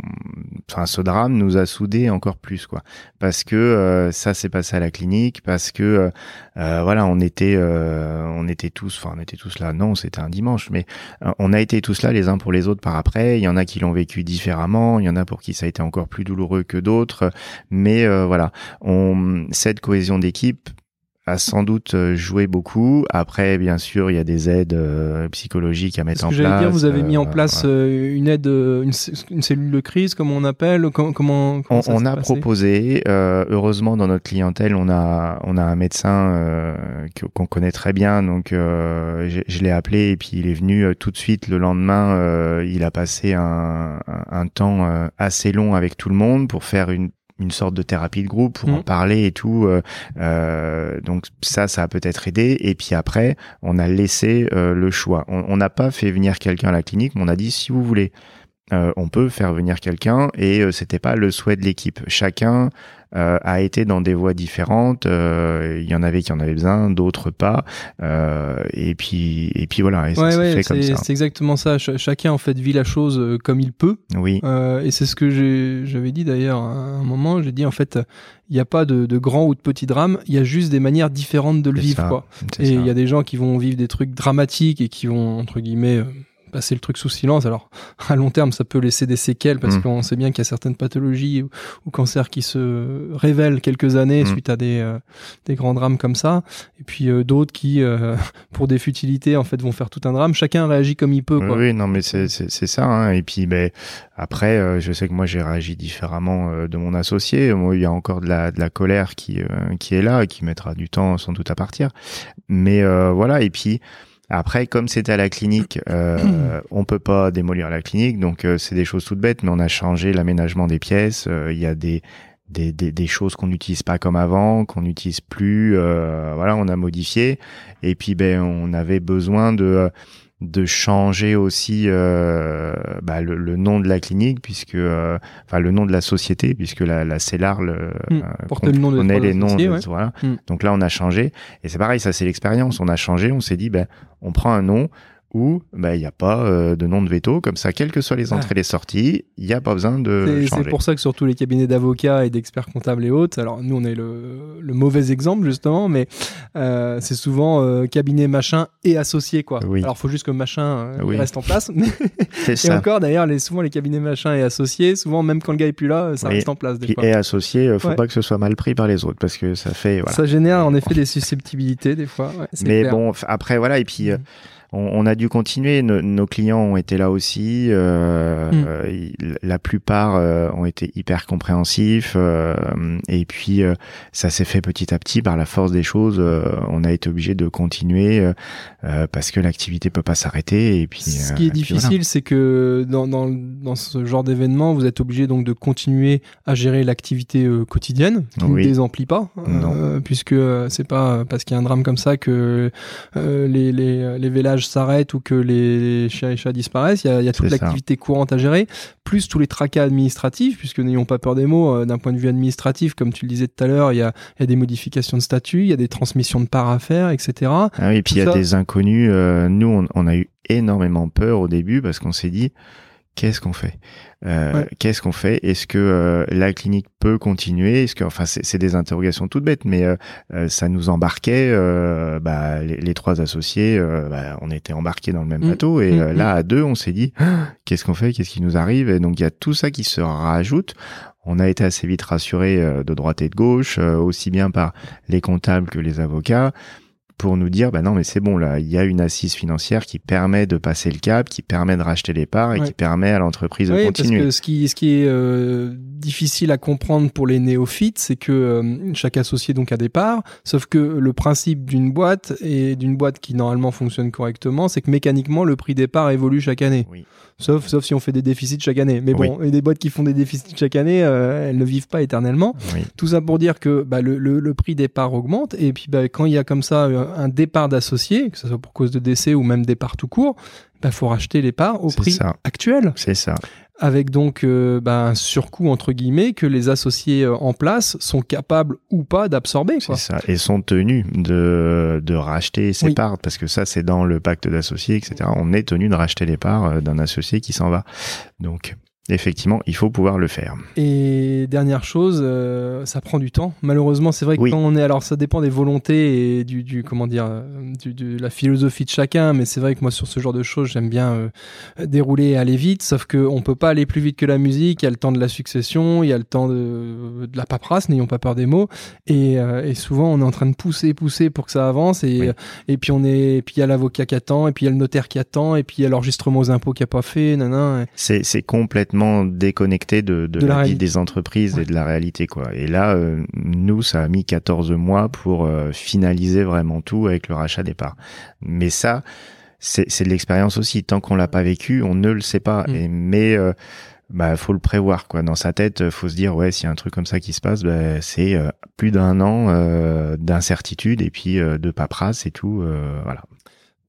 enfin ce drame nous a soudé encore plus quoi. Parce que euh, ça s'est passé à la clinique parce que voilà on était on était tous enfin on était tous là. Non c'était un dimanche mais on a été tous là les uns pour les autres par après. Il y en a qui l'ont vécu différemment il y en a pour qui ça a été encore plus douloureux que d'autres. Mais voilà on cette cohésion d'équipe a sans doute euh, joué beaucoup. Après, bien sûr, il y a des aides euh, psychologiques à mettre en que place. dire, vous avez mis en euh, place une aide, une, cellule de crise, comme on appelle. Comment, on, a proposé. heureusement, dans notre clientèle, on a on a un médecin qu'on connaît très bien, donc je, je l'ai appelé et puis il est venu tout de suite le lendemain. il a passé un, un temps assez long avec tout le monde pour faire une une sorte de thérapie de groupe pour en mmh. parler et tout. Euh, euh, donc ça, ça a peut-être aidé. Et puis après, on a laissé euh, le choix. On n'a pas fait venir quelqu'un à la clinique, mais on a dit si vous voulez on peut faire venir quelqu'un et c'était pas le souhait de l'équipe. Chacun euh, a été dans des voies différentes. Euh, il y en avait qui en avaient besoin, d'autres pas. Euh, et puis et puis voilà. Et ouais, C'est exactement ça. chacun en fait vit la chose comme il peut. Oui. et c'est ce que j'avais dit d'ailleurs à un moment. J'ai dit en fait, il n'y a pas de, de, grand ou de petit drame. Il y a juste des manières différentes de le vivre. quoi. Et il y a des gens qui vont vivre des trucs dramatiques et qui vont entre guillemets passer le truc sous silence. Alors, à long terme, ça peut laisser des séquelles parce mm. qu'on sait bien qu'il y a certaines pathologies ou, cancers qui se révèlent quelques années mm. suite à des, euh, des grands drames comme ça. Et puis euh, d'autres qui, euh, pour des futilités, en fait, vont faire tout un drame. Chacun réagit comme il peut. Quoi. Oui, non, mais c'est ça. Hein. Et puis, ben, après, je sais que moi, j'ai réagi différemment de mon associé. Moi, il y a encore de la, de la colère qui, qui est là et qui mettra du temps sans doute à partir. Mais voilà, et puis... Après, comme c'était à la clinique, euh, on peut pas démolir la clinique, donc euh, c'est des choses toutes bêtes, mais on a changé l'aménagement des pièces. Euh, il y a des des, des, des choses qu'on n'utilise pas comme avant, qu'on n'utilise plus. Euh, voilà, on a modifié. Et puis, ben, on avait besoin de de changer aussi euh, bah, le, le, nom de la clinique puisque euh, enfin le nom de la société puisque la, la CELAR le, mmh, porte le nom de les noms voilà. Hmm. donc là on a changé. Et c'est pareil ça c'est l'expérience. On a changé on s'est dit ben on prend un nom où bah, il n'y a pas euh, de nom de veto, comme ça, quelles que soient les entrées et les sorties, il n'y a pas besoin de. C'est pour ça que surtout les cabinets d'avocats et d'experts comptables et autres, alors nous on est le, le mauvais exemple justement, mais euh, c'est souvent euh, cabinet machin et associé quoi. Oui. Alors faut juste que machin reste en place. et ça. encore d'ailleurs, les, souvent les cabinets machin et associés, souvent même quand le gars est plus là, ça reste en place. Des Et associé, faut pas que ce soit mal pris par les autres parce que ça fait. Voilà. Ça génère en effet des susceptibilité des fois. mais bon, après voilà, et puis. Mm on, a dû continuer. nos clients ont été là aussi. Euh, mm. euh la plupart euh, ont été hyper compréhensifs. Euh, et puis ça s'est fait petit à petit par la force des choses. on a été obligé de continuer parce que l'activité peut pas s'arrêter. Et puis ce qui est difficile, c'est que dans, dans, dans, ce genre d'événement, vous êtes obligé donc de continuer à gérer l'activité quotidienne qui ne désemplit pas, puisque c'est pas parce qu'il y a un drame comme ça que les, les, les vélages s'arrête ou que les chiens et chats disparaissent. Il y a, toute l'activité courante à gérer, plus tous les tracas administratifs, puisque n'ayons pas peur des mots, euh, d'un point de vue administratif, comme tu le disais tout à l'heure, il y a, des modifications de statut, il y a des transmissions de parts à faire, etc. Ah et puis il y a des inconnus. Euh, nous, on, a eu énormément peur au début parce qu'on s'est dit, qu'est-ce qu'on fait? Euh, Qu'est-ce qu'on fait? Est-ce que euh, la clinique peut continuer? Est-ce que, enfin, c'est des interrogations toutes bêtes, mais euh, ça nous embarquait. Bah, les, trois associés, bah, on était embarqués dans le même mmh. bateau, et mmh, là, mmh. à deux, on s'est dit, qu'est-ce qu'on fait? Qu'est-ce qui nous arrive? Et donc, il y a tout ça qui se rajoute. On a été assez vite rassurés de droite et de gauche, aussi bien par les comptables que les avocats pour nous dire, bah non, mais c'est bon, là, il y a une assise financière qui permet de passer le cap, qui permet de racheter les parts et qui permet à l'entreprise de continuer. Parce que ce qui, ce qui est euh, difficile à comprendre pour les néophytes, c'est que euh, chaque associé donc a des parts, sauf que le principe d'une boîte et d'une boîte qui normalement fonctionne correctement, c'est que mécaniquement le prix des parts évolue chaque année. Oui. Sauf, sauf si on fait des déficits chaque année. Mais bon, et des boîtes qui font des déficits chaque année, euh, elles ne vivent pas éternellement. Tout ça pour dire que bah, le, le, le, prix des parts augmente. Et puis bah, quand il y a comme ça un départ d'associés, que ce soit pour cause de décès ou même départ tout court, il bah, faut racheter les parts au prix actuel. C'est ça avec donc euh, bah, un surcoût entre guillemets que les associés euh, en place sont capables ou pas d'absorber. C'est ça, et sont tenus de, de racheter ces parts, parce que ça c'est dans le pacte d'associés, etc. On est tenu de racheter les parts euh, d'un associé qui s'en va. Donc Effectivement, il faut pouvoir le faire. Et dernière chose, euh, ça prend du temps. Malheureusement, c'est vrai que quand on est, alors ça dépend des volontés et du, du comment dire, euh, du, de la philosophie de chacun. Mais c'est vrai que moi, sur ce genre de choses, j'aime bien euh, dérouler et aller vite. Sauf que on peut pas aller plus vite que la musique. Il y a le temps de la succession, il y a le temps de, de la paperasse. N'ayons pas peur des mots. Et, et, souvent, on est en train de pousser, pousser pour que ça avance. Et, et puis on est, et puis il y a l'avocat qui attend, et puis il y a le notaire qui attend, et puis il y a l'enregistrement aux impôts qui a pas fait. C'est c'est complètement déconnecté de, la, vie des entreprises et de la réalité quoi. Et là, euh, nous, ça a mis 14 mois pour euh, finaliser vraiment tout avec le rachat des parts. Mais ça, c'est de l'expérience aussi. Tant qu'on l'a pas vécu, on ne le sait pas. Mm. Et, mais euh, bah faut le prévoir quoi. Dans sa tête, faut se dire ouais, s'il y a un truc comme ça qui se passe, bah, c'est plus d'un an d'incertitude et puis de paperasse et tout. voilà.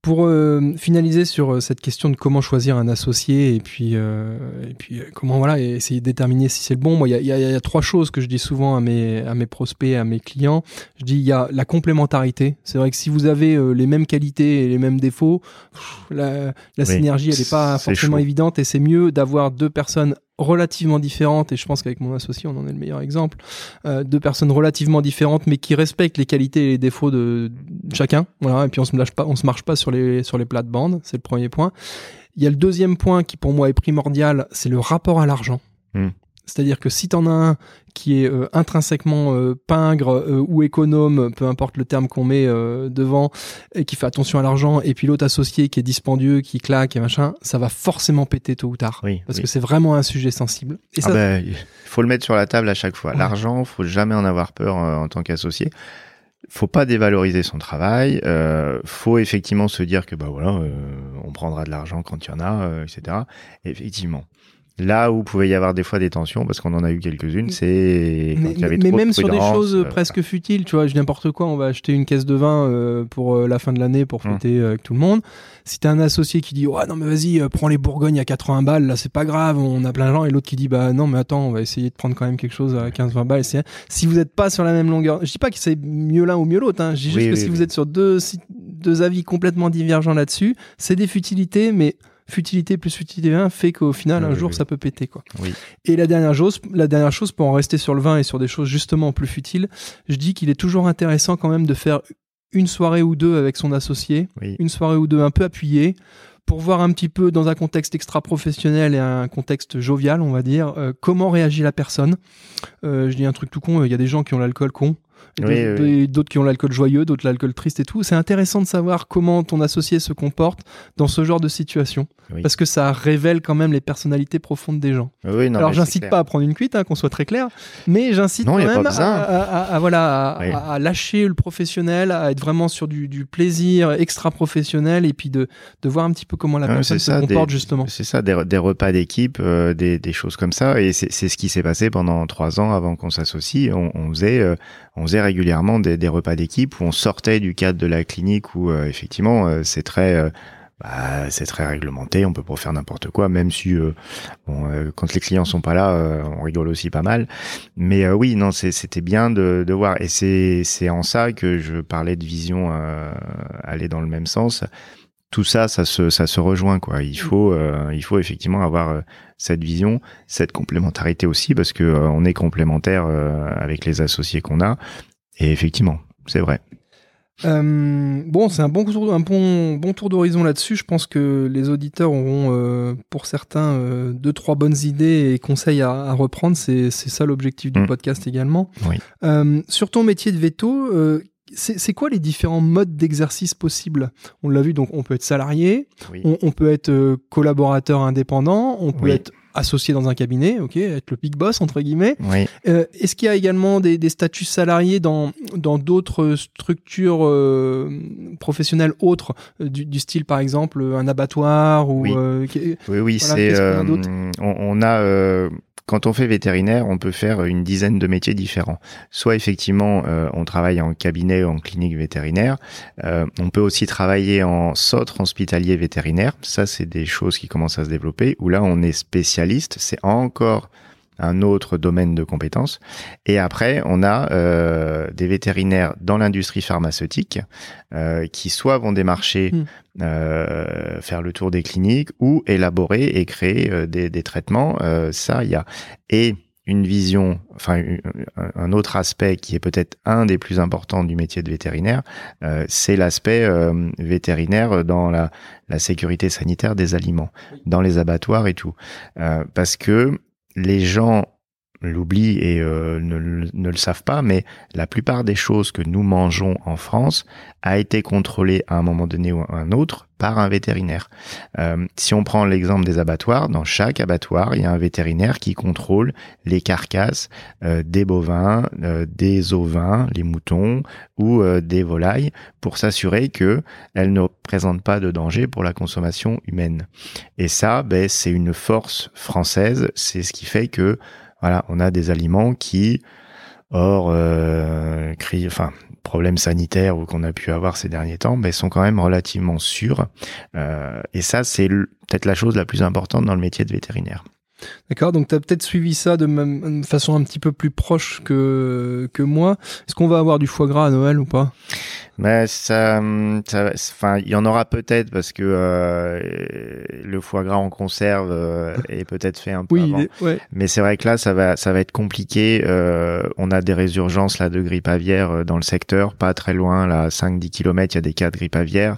Pour euh, finaliser sur euh, cette question de comment choisir un associé et puis, euh, et puis euh, comment voilà, essayer de déterminer si c'est le bon, moi, il y y, y a trois choses que je dis souvent à mes, à mes prospects, à mes clients. Je dis il y a la complémentarité. C'est vrai que si vous avez euh, les mêmes qualités et les mêmes défauts, pff, la, la Oui, synergie, elle n'est pas forcément chaud. évidente et c'est mieux d'avoir deux personnes relativement différentes et je pense qu'avec mon associé on en est le meilleur exemple euh, deux personnes relativement différentes mais qui respectent les qualités et les défauts de, de chacun. Voilà et puis on se lâche pas on se marche pas sur les sur les plates-bandes c'est le premier point. Il y a le deuxième point qui pour moi est primordial c'est le rapport à l'argent. Hmm. C'est-à-dire que si t'en as un qui est euh, intrinsèquement euh, pingre euh, ou économe, peu importe le terme qu'on met euh, devant, et qui fait attention à l'argent, et puis l'autre associé qui est dispendieux, qui claque et machin, ça va forcément péter tôt ou tard. Oui, Parce oui. que c'est vraiment un sujet sensible. Et Ah ça, ben, faut le mettre sur la table à chaque fois. Ouais. L'argent, faut jamais en avoir peur euh, en tant qu'associé. Faut pas dévaloriser son travail. Euh, faut effectivement se dire que bah voilà, euh, on prendra de l'argent quand il y en a, euh, etc. Effectivement. Là où pouvait y avoir des fois des tensions, parce qu'on en a eu quelques-unes, c'est quand mais, il y avait mais trop de même sur des choses euh, presque futiles, tu vois, je n'importe quoi, on va acheter une caisse de vin euh, pour euh, la fin de l'année pour Hum. fêter euh, avec tout le monde. Si t'as un associé qui dit ouais non mais vas-y euh, prends les Bourgognes à 80 balles, là c'est pas grave, on a plein de gens, et l'autre qui dit bah non mais attends on va essayer de prendre quand même quelque chose à 15-20 balles. Si vous n'êtes pas sur la même longueur, je dis pas que c'est mieux l'un ou mieux l'autre, hein. je dis juste Oui, que oui, si vous êtes sur deux, deux avis complètement divergents là-dessus, c'est des futilités, mais futilité plus futilité 1 fait qu'au final Oui, un jour oui. ça peut péter quoi. Oui. Et la dernière chose, la dernière chose pour en rester sur le vin et sur des choses justement plus futiles, je dis qu'il est toujours intéressant quand même de faire une soirée ou deux avec son associé, une soirée ou deux un peu appuyée pour voir un petit peu dans un contexte extra-professionnel et un contexte jovial, on va dire, euh, comment réagit la personne. Euh, je dis un truc tout con, il y a des gens qui ont l'alcool con, Oui, d'autres- oui. et d'autres qui ont l'alcool joyeux, d'autres l'alcool triste et tout. C'est intéressant de savoir comment ton associé se comporte dans ce genre de situation, Oui. parce que ça révèle quand même les personnalités profondes des gens. Non, Alors j'incite pas à prendre une cuite, hein, qu'on soit très clair, mais j'incite quand même à, voilà, à, lâcher le professionnel, à être vraiment sur du, du plaisir extra-professionnel et puis de, de voir un petit peu comment la personne se comporte des- justement. C'est ça, des, des repas d'équipe, euh, des, des choses comme ça. Et c'est c'est ce qui s'est passé pendant trois ans avant qu'on s'associe. On, on faisait, euh, on faisait régulièrement des, repas d'équipe où on sortait du cadre de la clinique où euh, effectivement euh, c'est très euh, bah, c'est très réglementé, on peut pas faire n'importe quoi, même si euh, quand les clients sont pas là, on rigole aussi pas mal. Mais oui, non, c'était bien de, de voir, et c'est en ça que je parlais de vision aller dans le même sens. Tout ça, ça se ça se rejoint quoi. Il faut euh, il faut effectivement avoir euh, cette vision, cette complémentarité aussi, parce que euh, on est complémentaire avec les associés qu'on a. Et effectivement, c'est vrai. Bon, c'est un bon tour, un bon, bon tour d'horizon là-dessus. Je pense que les auditeurs auront, pour certains, deux, trois bonnes idées et conseils à, à reprendre. C'est ça l'objectif du Mm. podcast également. Oui. Sur ton métier de veto, c'est quoi les différents modes d'exercice possibles? On l'a vu, donc on peut être salarié, Oui. on, on peut être euh, collaborateur indépendant, on peut Oui. être associé dans un cabinet, ok, être le big boss entre guillemets. Oui. Euh, Est-ce qu'il y a également des, des statuts salariés dans dans d'autres structures euh, professionnelles autres du, du style par exemple un abattoir ou Oui. euh, Oui, oui, Voilà, c'est. on, on a. quand on fait vétérinaire, on peut faire une dizaine de métiers différents. Soit effectivement, euh, on travaille en cabinet ou en clinique vétérinaire. Euh, on peut aussi travailler en centre hospitalier vétérinaire. Ça, c'est des choses qui commencent à se développer. Où là, on est spécialiste. C'est encore un autre domaine de compétences. Et après, on a euh, des vétérinaires dans l'industrie pharmaceutique euh, qui soit vont démarcher, Hmm. euh, faire le tour des cliniques ou élaborer et créer des, des traitements. Ça, il y a et une vision, enfin un- un autre aspect qui est peut-être un des plus importants du métier de vétérinaire, euh, c'est l'aspect euh, vétérinaire dans la, la sécurité sanitaire des aliments, dans les abattoirs et tout, Euh, parce que les gens l'oublient et euh, ne, le- ne le savent pas, mais la plupart des choses que nous mangeons en France a été contrôlée à un moment donné ou à un autre par un vétérinaire. Euh, si on prend l'exemple des abattoirs, dans chaque abattoir, il y a un vétérinaire qui contrôle les carcasses euh, des bovins, euh, des ovins, les moutons ou des volailles pour s'assurer que elles ne présentent pas de danger pour la consommation humaine. Et ça, ben, c'est une force française. C'est ce qui fait que voilà, on a des aliments qui Or, euh, cri, enfin, problèmes sanitaires ou qu'on a pu avoir ces derniers temps, ben, sont quand même relativement sûrs. Euh, et ça, c'est peut-être la chose la plus importante dans le métier de vétérinaire. D'accord, donc tu as peut-être suivi ça de même façon un petit peu plus proche que, que moi. Est-ce qu'on va avoir du foie gras à Noël ou pas? Mais ça, ça, enfin, il y en aura peut-être parce que euh, le foie gras en conserve euh, est peut-être fait un peu oui, avant. Ouais. Mais c'est vrai que là, ça va, ça va être compliqué. Euh, on a des résurgences là de grippe aviaire dans le secteur, pas très loin, là, 5-10 km, il y a des cas de grippe aviaire.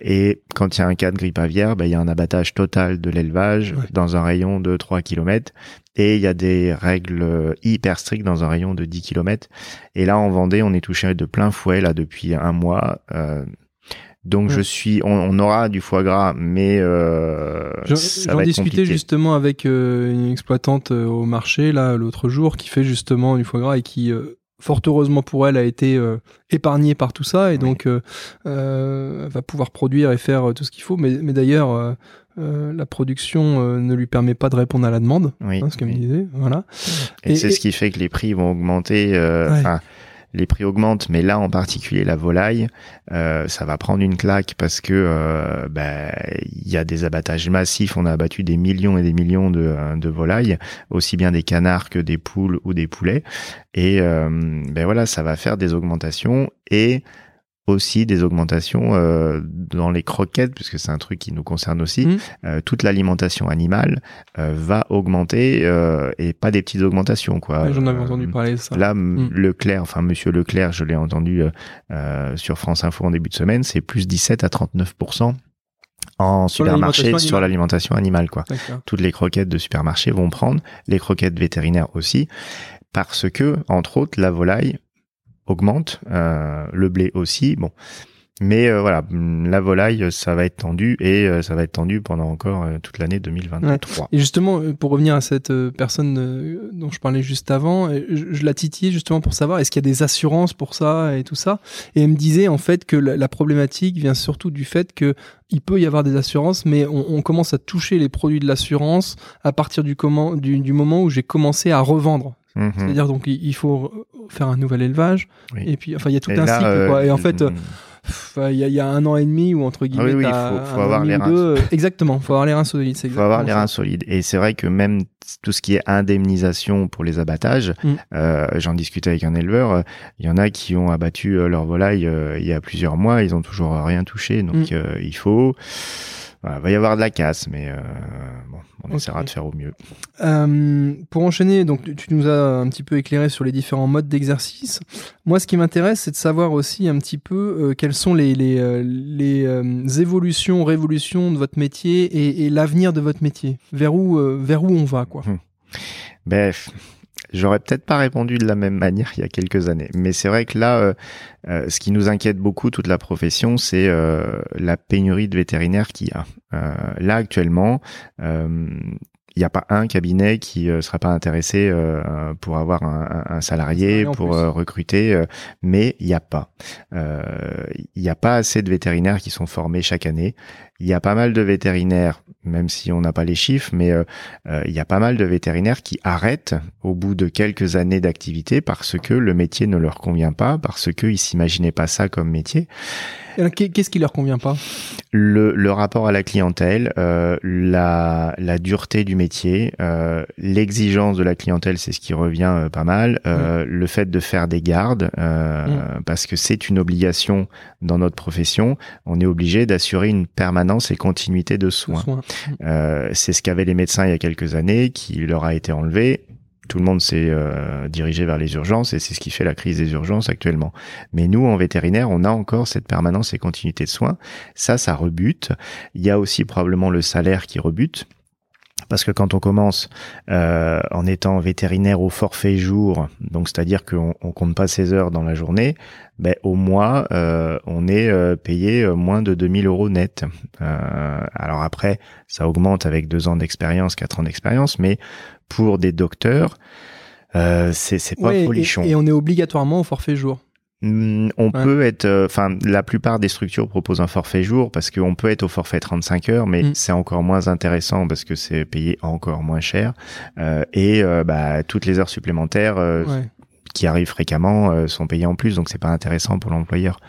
Et quand il y a un cas de grippe aviaire, ben, il y a un abattage total de l'élevage Ouais. dans un rayon de 3 km. Et il y a des règles hyper strictes dans un rayon de 10 km. Et là, en Vendée, on est touché de plein fouet là depuis un mois. Euh, donc Ouais. je suis, on, on aura du foie gras, mais euh, J'en discutais justement avec euh, une exploitante euh, au marché là l'autre jour qui fait justement du foie gras et qui euh, fort heureusement pour elle a été euh, épargnée par tout ça et Oui. donc euh, euh, va pouvoir produire et faire euh, tout ce qu'il faut mais, mais d'ailleurs euh, euh, la production euh, ne lui permet pas de répondre à la demande Oui, hein, ce qu'elle oui. me disait voilà Et, Et- c'est et- ce qui fait que les prix vont augmenter. euh, Ouais. Les prix augmentent, mais là en particulier la volaille, euh, ça va prendre une claque parce que euh, ben, il y a des abattages massifs. On a abattu des millions et des millions de, de volailles, aussi bien des canards que des poules ou des poulets. Et euh, ben voilà, ça va faire des augmentations et aussi des augmentations euh, dans les croquettes, puisque c'est un truc qui nous concerne aussi. Mhm. Euh, toute l'alimentation animale euh, va augmenter euh, et pas des petites augmentations quoi. J'en avais Euh, entendu parler de ça Là, m- Mm. Leclerc, enfin Monsieur Leclerc, je l'ai entendu euh, sur France Info en début de semaine, c'est plus 17 à 39% en Sur supermarché sur l'alimentation animale quoi. Toutes les croquettes de supermarché vont prendre, les croquettes vétérinaires aussi, parce que entre autres la volaille augmente, euh, le blé aussi, bon. Mais euh, voilà, la volaille, ça va être tendu et euh, ça va être tendu pendant encore toute l'année 2023. Et justement, pour revenir à cette personne dont je parlais juste avant, je, la titillais justement pour savoir est-ce qu'il y a des assurances pour ça et tout ça? Et elle me disait en fait que la, problématique vient surtout du fait que il peut y avoir des assurances, mais on, commence à toucher les produits de l'assurance à partir du, du moment où j'ai commencé à revendre. Mhm. C'est-à-dire donc il, faut re- faire un nouvel élevage Oui. et puis enfin il y a tout Et un là, cycle euh, quoi. Et en fait euh, mm, pff, il y, a- il y a un an et demi ou entre guillemets oui, oui, faut- un faut an avoir les reins deux, euh, exactement, faut avoir les reins solides. c'est Il faut avoir les reins solides. Et c'est vrai que même tout ce qui est indemnisation pour les abattages, Mm. euh, j'en discutais avec un éleveur, euh, il y en a qui ont abattu euh, leur volaille euh, il y a plusieurs mois, ils ont toujours rien touché. Donc Mm. euh, il faut... Voilà, va y avoir de la casse, mais euh, bon, on essaiera de faire au mieux. Euh, pour enchaîner, donc tu- nous as un petit peu éclairé sur les différents modes d'exercice. Moi, ce qui m'intéresse, c'est de savoir aussi un petit peu euh, quelles sont les, les, les évolutions, révolutions de votre métier et, et l'avenir de votre métier. Vers où, vers où on va, quoi. Bref, j'aurais peut-être pas répondu de la même manière il y a quelques années, mais c'est vrai que là, euh, euh, ce qui nous inquiète beaucoup toute la profession, c'est euh, la pénurie de vétérinaires qu'il y a. Euh, là actuellement, euh, il n'y a pas un cabinet qui ne sera pas intéressé euh, pour avoir un, salarié, pour plus. recruter, mais il n'y a pas. Euh, Il n'y a pas assez de vétérinaires qui sont formés chaque année. Il y a pas mal de vétérinaires, même si on n'a pas les chiffres, mais euh, euh, il y a pas mal de vétérinaires qui arrêtent au bout de quelques années d'activité parce que le métier ne leur convient pas, parce qu'ils s'imaginaient pas ça comme métier. Qu'est-ce qui leur convient pas? Le, le rapport à la clientèle, euh, la, la dureté du métier, l'exigence de la clientèle, c'est ce qui revient pas mal. Le fait de faire des gardes, parce que c'est une obligation dans notre profession. On est obligé d'assurer une permanence et continuité de soins. Soins. Euh, c'est ce qu'avaient les médecins il y a quelques années, qui leur a été enlevé. Tout le monde s'est euh, dirigé vers les urgences et c'est ce qui fait la crise des urgences actuellement. Mais nous, en vétérinaire, on a encore cette permanence et continuité de soins. Ça, ça rebute. Il y a aussi probablement le salaire qui rebute. Parce que quand on commence euh, en étant vétérinaire au forfait jour, donc c'est-à-dire qu'on on compte pas ses heures dans la journée, ben au mois euh, on est euh, payé euh, moins de 2000 euros net. Euh, alors après, ça augmente avec deux ans d'expérience, quatre ans d'expérience, mais pour des docteurs, c'est pas Ouais, folichon. et on est obligatoirement au forfait jour. Hmm, On Ouais. peut être, euh, enfin, la plupart des structures proposent un forfait jour parce qu'on peut être au forfait 35 heures, mais Mm. c'est encore moins intéressant parce que c'est payé encore moins cher. Euh, et euh, bah, toutes les heures supplémentaires, Ouais. Qui arrivent fréquemment euh, sont payés en plus, donc c'est pas intéressant pour l'employeur.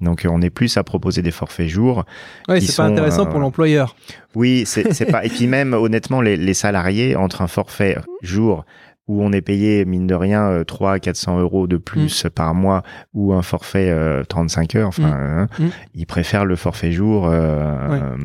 Donc on est plus à proposer des forfaits jours. Ouais, c'est pas intéressant pour l'employeur. Oui, c'est pas. Et puis même honnêtement, les, les salariés entre un forfait jour où on est payé, mine de rien, 3 à 400 euros de plus mm. par mois ou un forfait 35 euh, heures. Enfin, mm. Hein, mm. ils préfèrent le forfait jour euh, euh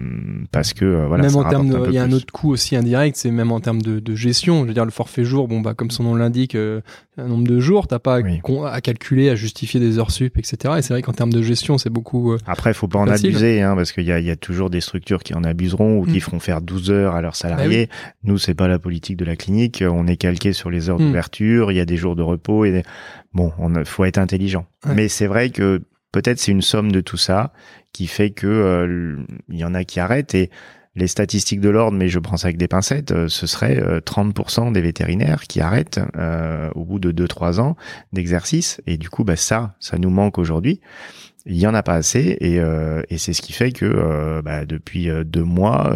parce que euh, voilà. Même en termes, il y a un autre coût aussi indirect, c'est même en termes de, de, gestion. Je veux dire, le forfait jour, bon bah comme son nom l'indique, un nombre de jours, t'as pas à calculer, à justifier des heures sup, etc. Et c'est vrai qu'en termes de gestion, c'est beaucoup. Après, faut pas en abuser, hein, parce qu'il y a, y a toujours des structures qui en abuseront ou qui feront faire 12 heures à leurs bah salariés. Nous, c'est pas la politique de la clinique. On est calqué sur les heures hmm. d'ouverture, il y a des jours de repos et bon, on faut être intelligent. Mais c'est vrai que peut-être c'est une somme de tout ça qui fait que euh, il y en a qui arrêtent et les statistiques de l'ordre, mais je prends ça avec des pincettes, euh, ce serait 30% euh, des vétérinaires qui arrêtent au bout de 2-3 ans d'exercice. Et du coup, bah, ça, ça nous manque aujourd'hui il y en a pas assez et, euh, c'est ce qui fait que euh, bah, depuis euh, deux mois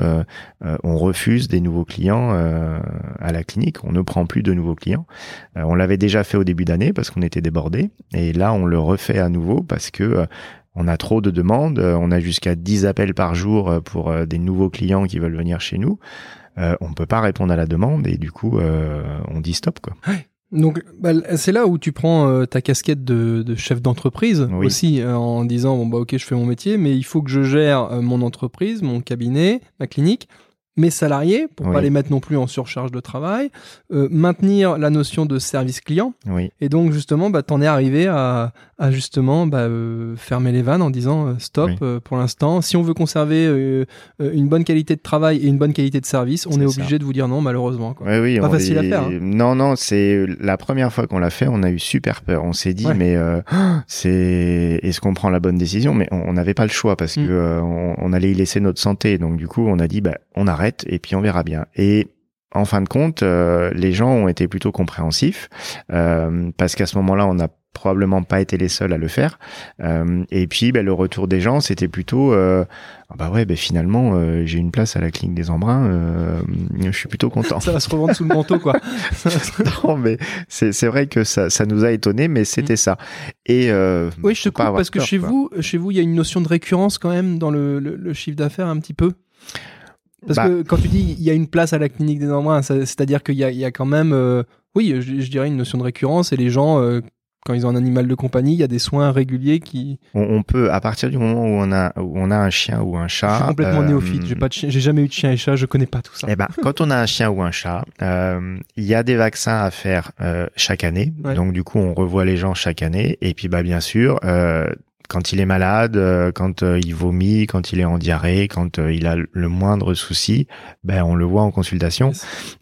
on refuse des nouveaux clients à la clinique. On ne prend plus de nouveaux clients. On l'avait déjà fait au début d'année parce qu'on était débordé et là on le refait à nouveau parce que on a trop de demandes. On a jusqu'à 10 appels par jour pour des nouveaux clients qui veulent venir chez nous. On peut pas répondre à la demande et du coup on dit stop quoi donc bah, c'est là où tu prends euh, ta casquette de, de chef d'entreprise aussi euh, en disant bon bah ok je fais mon métier mais il faut que je gère euh, mon entreprise, mon cabinet, ma clinique mes salariés pour pas les mettre non plus en surcharge de travail, euh, maintenir la notion de service client. Oui. Et donc justement, bah, t'en es arrivé à, à justement bah, euh, fermer les vannes en disant euh, stop euh, pour l'instant. Si on veut conserver euh, une bonne qualité de travail et une bonne qualité de service, on est, obligé de vous dire non malheureusement. Quoi. Oui, oui, pas facile à faire. Hein. Non, non, c'est la première fois qu'on l'a fait, on a eu super peur. On s'est dit mais c'est est-ce qu'on prend la bonne décision? Mais on n'avait pas le choix parce mm. que on, on, allait y laisser notre santé. Donc du coup, on a dit bah on arrête et puis on verra bien. Et en fin de compte, euh, les gens ont été plutôt compréhensifs euh, parce qu'à ce moment-là, on n'a probablement pas été les seuls à le faire. Euh, et puis, ben, le retour des gens, c'était plutôt, ah bah ouais, ben, finalement, j'ai une place à la clinique des Embruns. je suis plutôt content. ça va se revendre sous le manteau, quoi. non, mais c'est vrai que ça, ça nous a étonné, mais c'était ça. Et oui, je te coupe parce que chez vous, chez vous, il y a une notion de récurrence quand même dans le, le chiffre d'affaires un petit peu? Parce bah. que quand tu dis il y a une place à la clinique des Embruns, c'est-à-dire qu'il y, y a, quand même, euh, oui, je, dirais une notion de récurrence et les gens, euh, quand ils ont un animal de compagnie, il y a des soins réguliers qui. On, peut, à partir du moment où on a, où on a un chien ou un chat. Je suis complètement euh, néophyte. J'ai pas, j'ai jamais eu de chien et chat. Je connais pas tout ça. Eh ben, quand on a un chien ou un chat, il y a des vaccins à faire chaque année. Donc du coup, on revoit les gens chaque année. Et puis, bah bien sûr, quand il est malade, euh, quand euh, il vomit, quand il est en diarrhée, quand euh, il a le moindre souci, ben on le voit en consultation.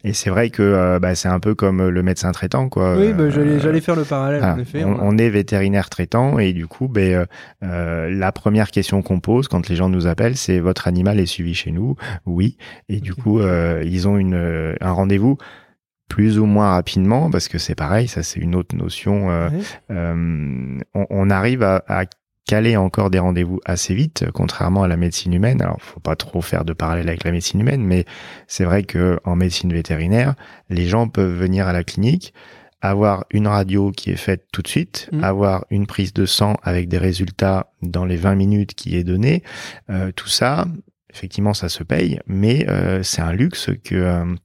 Et c'est vrai que ben, c'est un peu comme le médecin traitant, quoi. Oui, ben, j'allais faire le parallèle. en effet, on, est vétérinaire traitant et du coup, ben la première question qu'on pose quand les gens nous appellent, c'est votre animal est suivi chez nous? Oui. Et du coup, ils ont une un rendez-vous plus ou moins rapidement, parce que c'est pareil, ça c'est une autre notion. on, on, arrive à, à caler encore des rendez-vous assez vite, contrairement à la médecine humaine. Alors, faut pas trop faire de parallèle avec la médecine humaine, mais c'est vrai que en médecine vétérinaire, les gens peuvent venir à la clinique, avoir une radio qui est faite tout de suite, mmh. avoir une prise de sang avec des résultats dans les 20 minutes qui est donnée. Euh, tout ça, effectivement, ça se paye, mais euh, c'est un luxe que euh,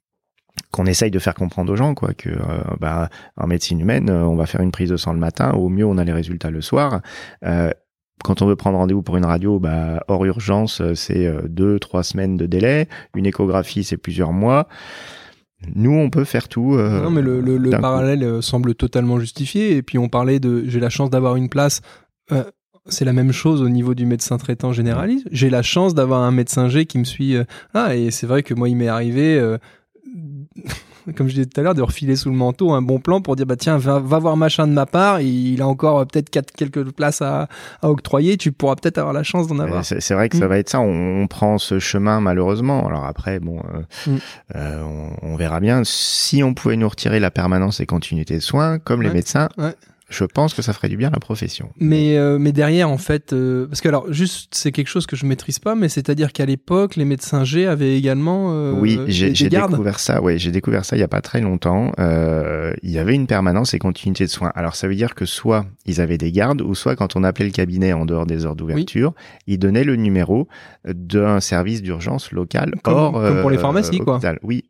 qu'on essaye de faire comprendre aux gens quoi que euh, bah, en médecine humaine on va faire une prise de sang le matin au mieux on a les résultats le soir euh, quand on veut prendre rendez-vous pour une radio, bah, hors urgence, euh, c'est euh, deux, trois semaines de délai. Une échographie, c'est plusieurs mois. Nous, on peut faire tout. Euh, non, mais le, le, parallèle semble totalement justifié. Et puis, on parlait de j'ai la chance d'avoir une place. c'est la même chose au niveau du médecin traitant généraliste. J'ai la chance d'avoir un médecin G qui me suit. ah, et c'est vrai que moi, il m'est arrivé comme je disais tout à l'heure, de refiler sous le manteau un bon plan pour dire bah tiens va, voir machin de ma part, il a encore euh, peut-être quelques places à, octroyer, tu pourras peut-être avoir la chance d'en avoir. C'est vrai que ça mm. va être ça, on, prend ce chemin malheureusement. Alors après bon, euh, mm. euh, on, verra bien. Si on pouvait nous retirer la permanence et continuité de soins, comme les médecins. Je pense que ça ferait du bien à la profession. Mais, euh, mais derrière, en fait, euh, parce que alors, juste, c'est quelque chose que je maîtrise pas, mais c'est-à-dire qu'à l'époque, les médecins G avaient également. Euh, oui, j'ai découvert ça. Ouais, j'ai découvert ça il y a pas très longtemps. Euh, il y avait une permanence et continuité de soins. Alors ça veut dire que soit ils avaient des gardes, ou soit quand on appelait le cabinet en dehors des heures d'ouverture, ils donnaient le numéro d'un service d'urgence local Comme- hors comme pour les euh, pharmacies, quoi. hôpital. Oui.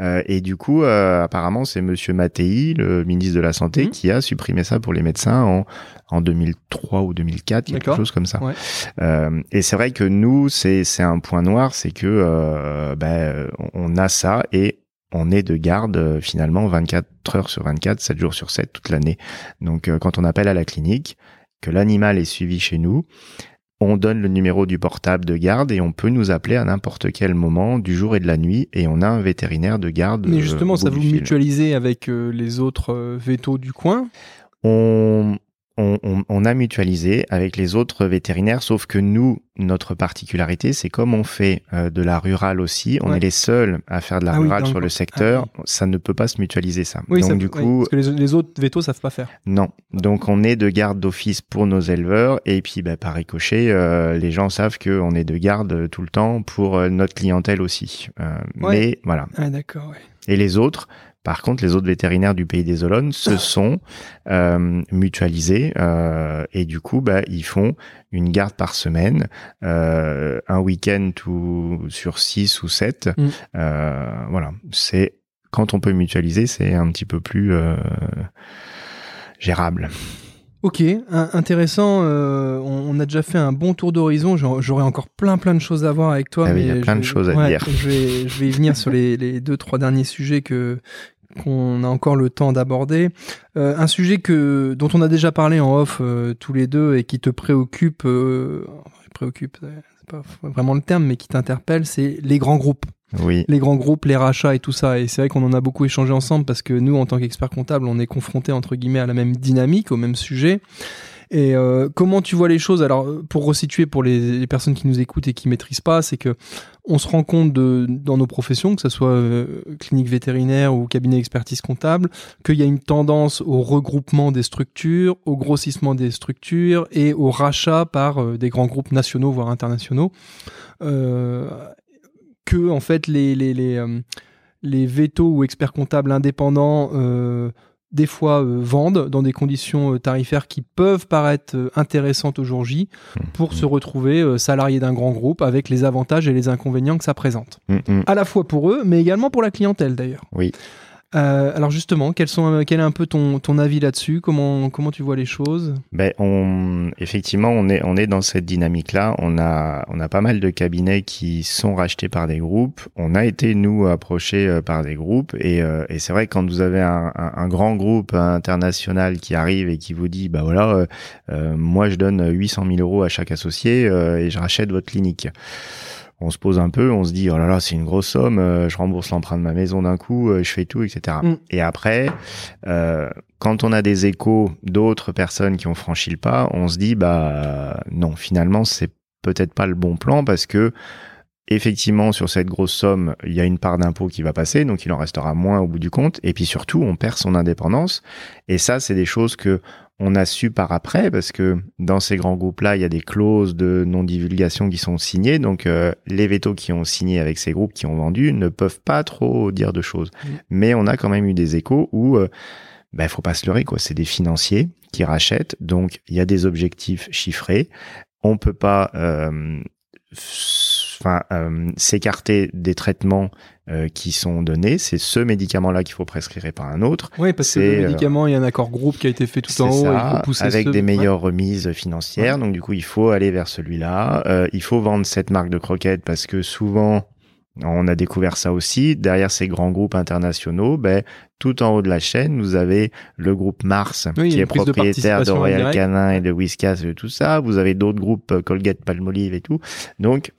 Euh, et du coup, euh, apparemment, c'est Monsieur Mattei, le ministre de la santé, Mhm. qui a supprimé ça pour les médecins en en 2003 ou 2004, quelque chose comme ça. Ouais. Euh, et c'est vrai que nous, c'est un point noir, c'est que euh, ben, on a ça et on est de garde euh, finalement 24 heures sur 24, 7 jours sur 7 toute l'année. Donc quand on appelle à la clinique, que l'animal est suivi chez nous, on donne le numéro du portable de garde et on peut nous appeler à n'importe quel moment du jour et de la nuit et on a un vétérinaire de garde. Mais justement, ça vous mutualisez avec les autres vétos du coin? On, on, on- on a mutualisé avec les autres vétérinaires, sauf que nous, notre particularité, c'est comme on fait euh, de la rurale aussi, on Ouais. est les seuls à faire de la Ah rurale sur le ah secteur, ça ne peut pas se mutualiser ça. Oui, Donc ça- du coup, parce que les, les autres vétos savent pas faire. non. Donc on est de garde d'office pour nos éleveurs et puis bah, par ricochet, euh, les gens savent qu'on est de garde tout le temps pour euh, notre clientèle aussi. Euh, Ouais. Mais voilà. Ah d'accord. Ouais. Et les autres, par contre, les autres vétérinaires du pays des Olonnes se sont euh, mutualisés euh, et du coup, bah, ils font une garde par semaine, euh, un week-end sur six ou sept. Mm. Euh, voilà, c'est quand on peut mutualiser, c'est un petit peu plus euh, gérable. Ok, un- intéressant. euh, on, on a déjà fait un bon tour d'horizon. J'aurais encore plein plein de choses à voir avec toi. Ah mais il y a plein de choses à ouais, dire. Je vais, je vais y venir sur les, les deux trois derniers sujets que qu'on a encore le temps d'aborder. Euh, un sujet que dont on a déjà parlé en off euh, tous les deux et qui te préoccupe, euh, préoccupe, c'est pas vraiment le terme, mais qui t'interpelle, c'est les grands groupes Oui, les grands groupes, les rachats et tout ça. Et c'est vrai qu'on en a beaucoup échangé ensemble parce que nous, en tant qu'experts comptables, on est confrontés entre guillemets à la même dynamique, au même sujet. Et euh, comment tu vois les choses? Alors, pour resituer pour les, personnes qui nous écoutent et qui maîtrisent pas, c'est que on se rend compte de, dans nos professions, que ce soit euh, clinique vétérinaire ou cabinet d'expertise comptable, qu'il y a une tendance au regroupement des structures, au grossissement des structures et au rachat par euh, des grands groupes nationaux voire internationaux. Euh, que en fait les les les, les vétos ou experts comptables indépendants euh, des fois euh, vendent dans des conditions euh, tarifaires qui peuvent paraître euh, intéressantes au jour J pour se retrouver euh, salariés d'un grand groupe avec les avantages et les inconvénients que ça présente. Mm, mm. À la fois pour eux, mais également pour la clientèle d'ailleurs. Oui. Euh, alors justement, quels sont, euh, quel est un peu ton, ton avis là-dessus? Comment, comment tu vois les choses? Ben, on, effectivement, on est, on est dans cette dynamique-là. On a, on a pas mal de cabinets qui sont rachetés par des groupes. On a été, nous, approchés euh, par des groupes. Et, euh, et c'est vrai que quand vous avez un, un, grand groupe international qui arrive et qui vous dit, bah voilà, euh, euh, moi, je donne 800 000 euros à chaque associé et je rachète votre clinique. On se pose un peu, on se dit, oh là là, c'est une grosse somme, euh, je rembourse l'emprunt de ma maison d'un coup, euh, je fais tout, etc. Mm. Et après, euh, quand on a des échos d'autres personnes qui ont franchi le pas, on se dit bah non, finalement c'est peut-être pas le bon plan parce que effectivement sur cette grosse somme, il y a une part d'impôt qui va passer, donc il en restera moins au bout du compte et puis surtout on perd son indépendance et ça c'est des choses que on a su par après parce que dans ces grands groupes-là, il y a des clauses de non-divulgation qui sont signées. Donc, euh, les vétos qui ont signé avec ces groupes qui ont vendu ne peuvent pas trop dire de choses. Mais on a quand même eu des échos où, euh, ben, faut pas se leurrer, quoi. C'est des financiers qui rachètent. Donc, il y a des objectifs chiffrés. On peut pas, euh, enfin, euh, s'écarter des traitements euh, qui sont donnés. C'est ce médicament-là qu'il faut prescrire et pas un autre. Oui, parce que C'est, le euh, médicament, il y a un accord groupe qui a été fait tout en haut. ça, avec ce- des ouais. meilleures remises financières. Donc du coup, il faut aller vers celui-là. Il faut vendre cette marque de croquettes parce que souvent, on a découvert ça aussi. Derrière ces grands groupes internationaux, ben, tout en haut de la chaîne, vous avez le groupe Mars, Oui, qui est propriétaire de Royal. Canin et de Whiskas et tout ça. Vous avez d'autres groupes, Colgate, Palmolive et tout. Donc,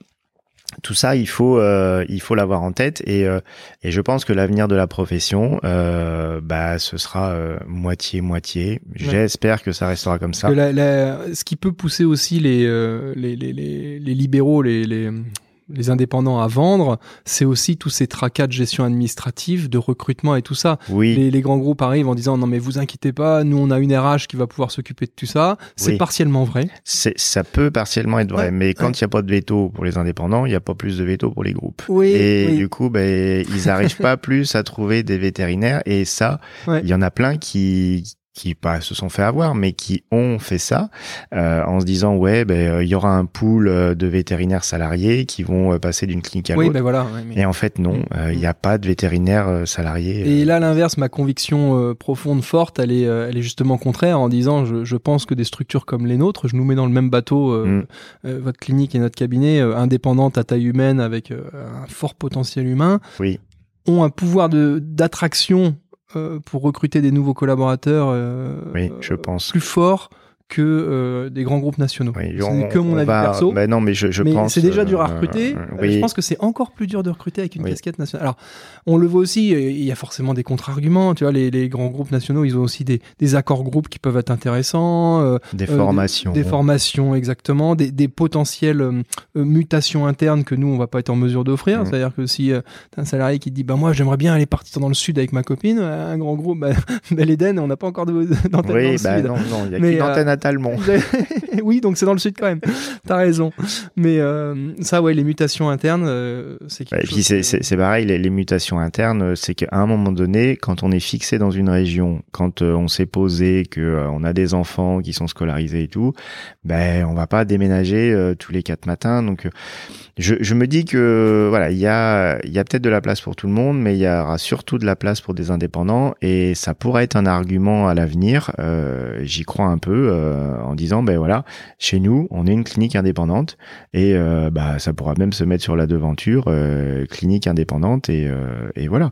tout ça, il faut, euh, il faut l'avoir en tête et, euh, et je pense que l'avenir de la profession, euh, bah, ce sera euh, moitié moitié. J'espère que ça restera comme ça. La- la- ce qui peut pousser aussi les, euh, les, les, les, les libéraux, les, les, les indépendants à vendre, c'est aussi tous ces tracas de gestion administrative, de recrutement et tout ça. Oui. Les, les grands groupes arrivent en disant non mais vous inquiétez pas, nous on a une RH qui va pouvoir s'occuper de tout ça. C'est Oui. partiellement vrai. C'est, ça peut partiellement être vrai, Ouais, mais quand il n'y a pas de veto pour les indépendants, il n'y a pas plus de veto pour les groupes. Oui. Et oui. du coup, ben, ils n'arrivent pas plus à trouver des vétérinaires. Et ça, Ouais. il y en a plein qui qui pas se sont fait avoir, mais qui ont fait ça euh, en se disant ouais, ben euh, il y aura un pool euh, de vétérinaires salariés qui vont passer d'une clinique à Oui, l'autre. ben voilà. ouais, mais- Et en fait, non, Mm. euh, il n'y a pas de vétérinaires euh, salariés. Et là, l'inverse, ma conviction euh, profonde, forte, elle est, elle est justement contraire en disant, je, je pense que des structures comme les nôtres, je nous mets dans le même bateau, Mm. votre clinique et notre cabinet, indépendantes à taille humaine avec un fort potentiel humain, Oui. ont un pouvoir de d'attraction pour recruter des nouveaux collaborateurs euh, Oui, je pense. plus fort que euh, des grands groupes nationaux. Oui, C'est on- que mon on avis va- perso. ben non, mais je, je mais pense. c'est déjà dur à euh, recruter. euh, Euh, oui. Je pense que c'est encore plus dur de recruter avec une Oui. casquette nationale. Alors, on le voit aussi, euh, il y a forcément des contre-arguments. Tu vois, les, les grands groupes nationaux, ils ont aussi des, des accords groupes qui peuvent être intéressants. euh, des euh, formations. Des, formations, exactement. Des, des potentielles euh, euh, mutations internes que nous, on va pas être en mesure d'offrir. Mhm. C'est-à-dire que si euh, t'as un salarié qui te dit, bah moi, j'aimerais bien aller partir dans le sud avec ma copine, euh, un grand groupe, bah, bah, l'Éden, on n'a pas encore de- d'antenne dans oui, le bah sud. non, non, il y a Mais, Talmont. oui, donc c'est dans le sud quand même. T'as raison. Mais euh, ça, ouais, les mutations internes, euh, c'est quelque Et chose. puis c'est que- c'est- c'est pareil, les, les mutations internes, euh, c'est qu'à un moment donné, quand on est fixé dans une région, quand euh, on s'est posé, que on a des enfants qui sont scolarisés et tout, ben on va pas déménager tous les quatre matins. Donc je, je me dis que voilà, il y a il y a peut-être de la place pour tout le monde, mais il y aura surtout de la place pour des indépendants et ça pourrait être un argument à l'avenir. J'y crois un peu euh, en disant ben voilà, chez nous, on est une clinique indépendante et euh, bah ça pourra même se mettre sur la devanture euh, clinique indépendante et, et voilà.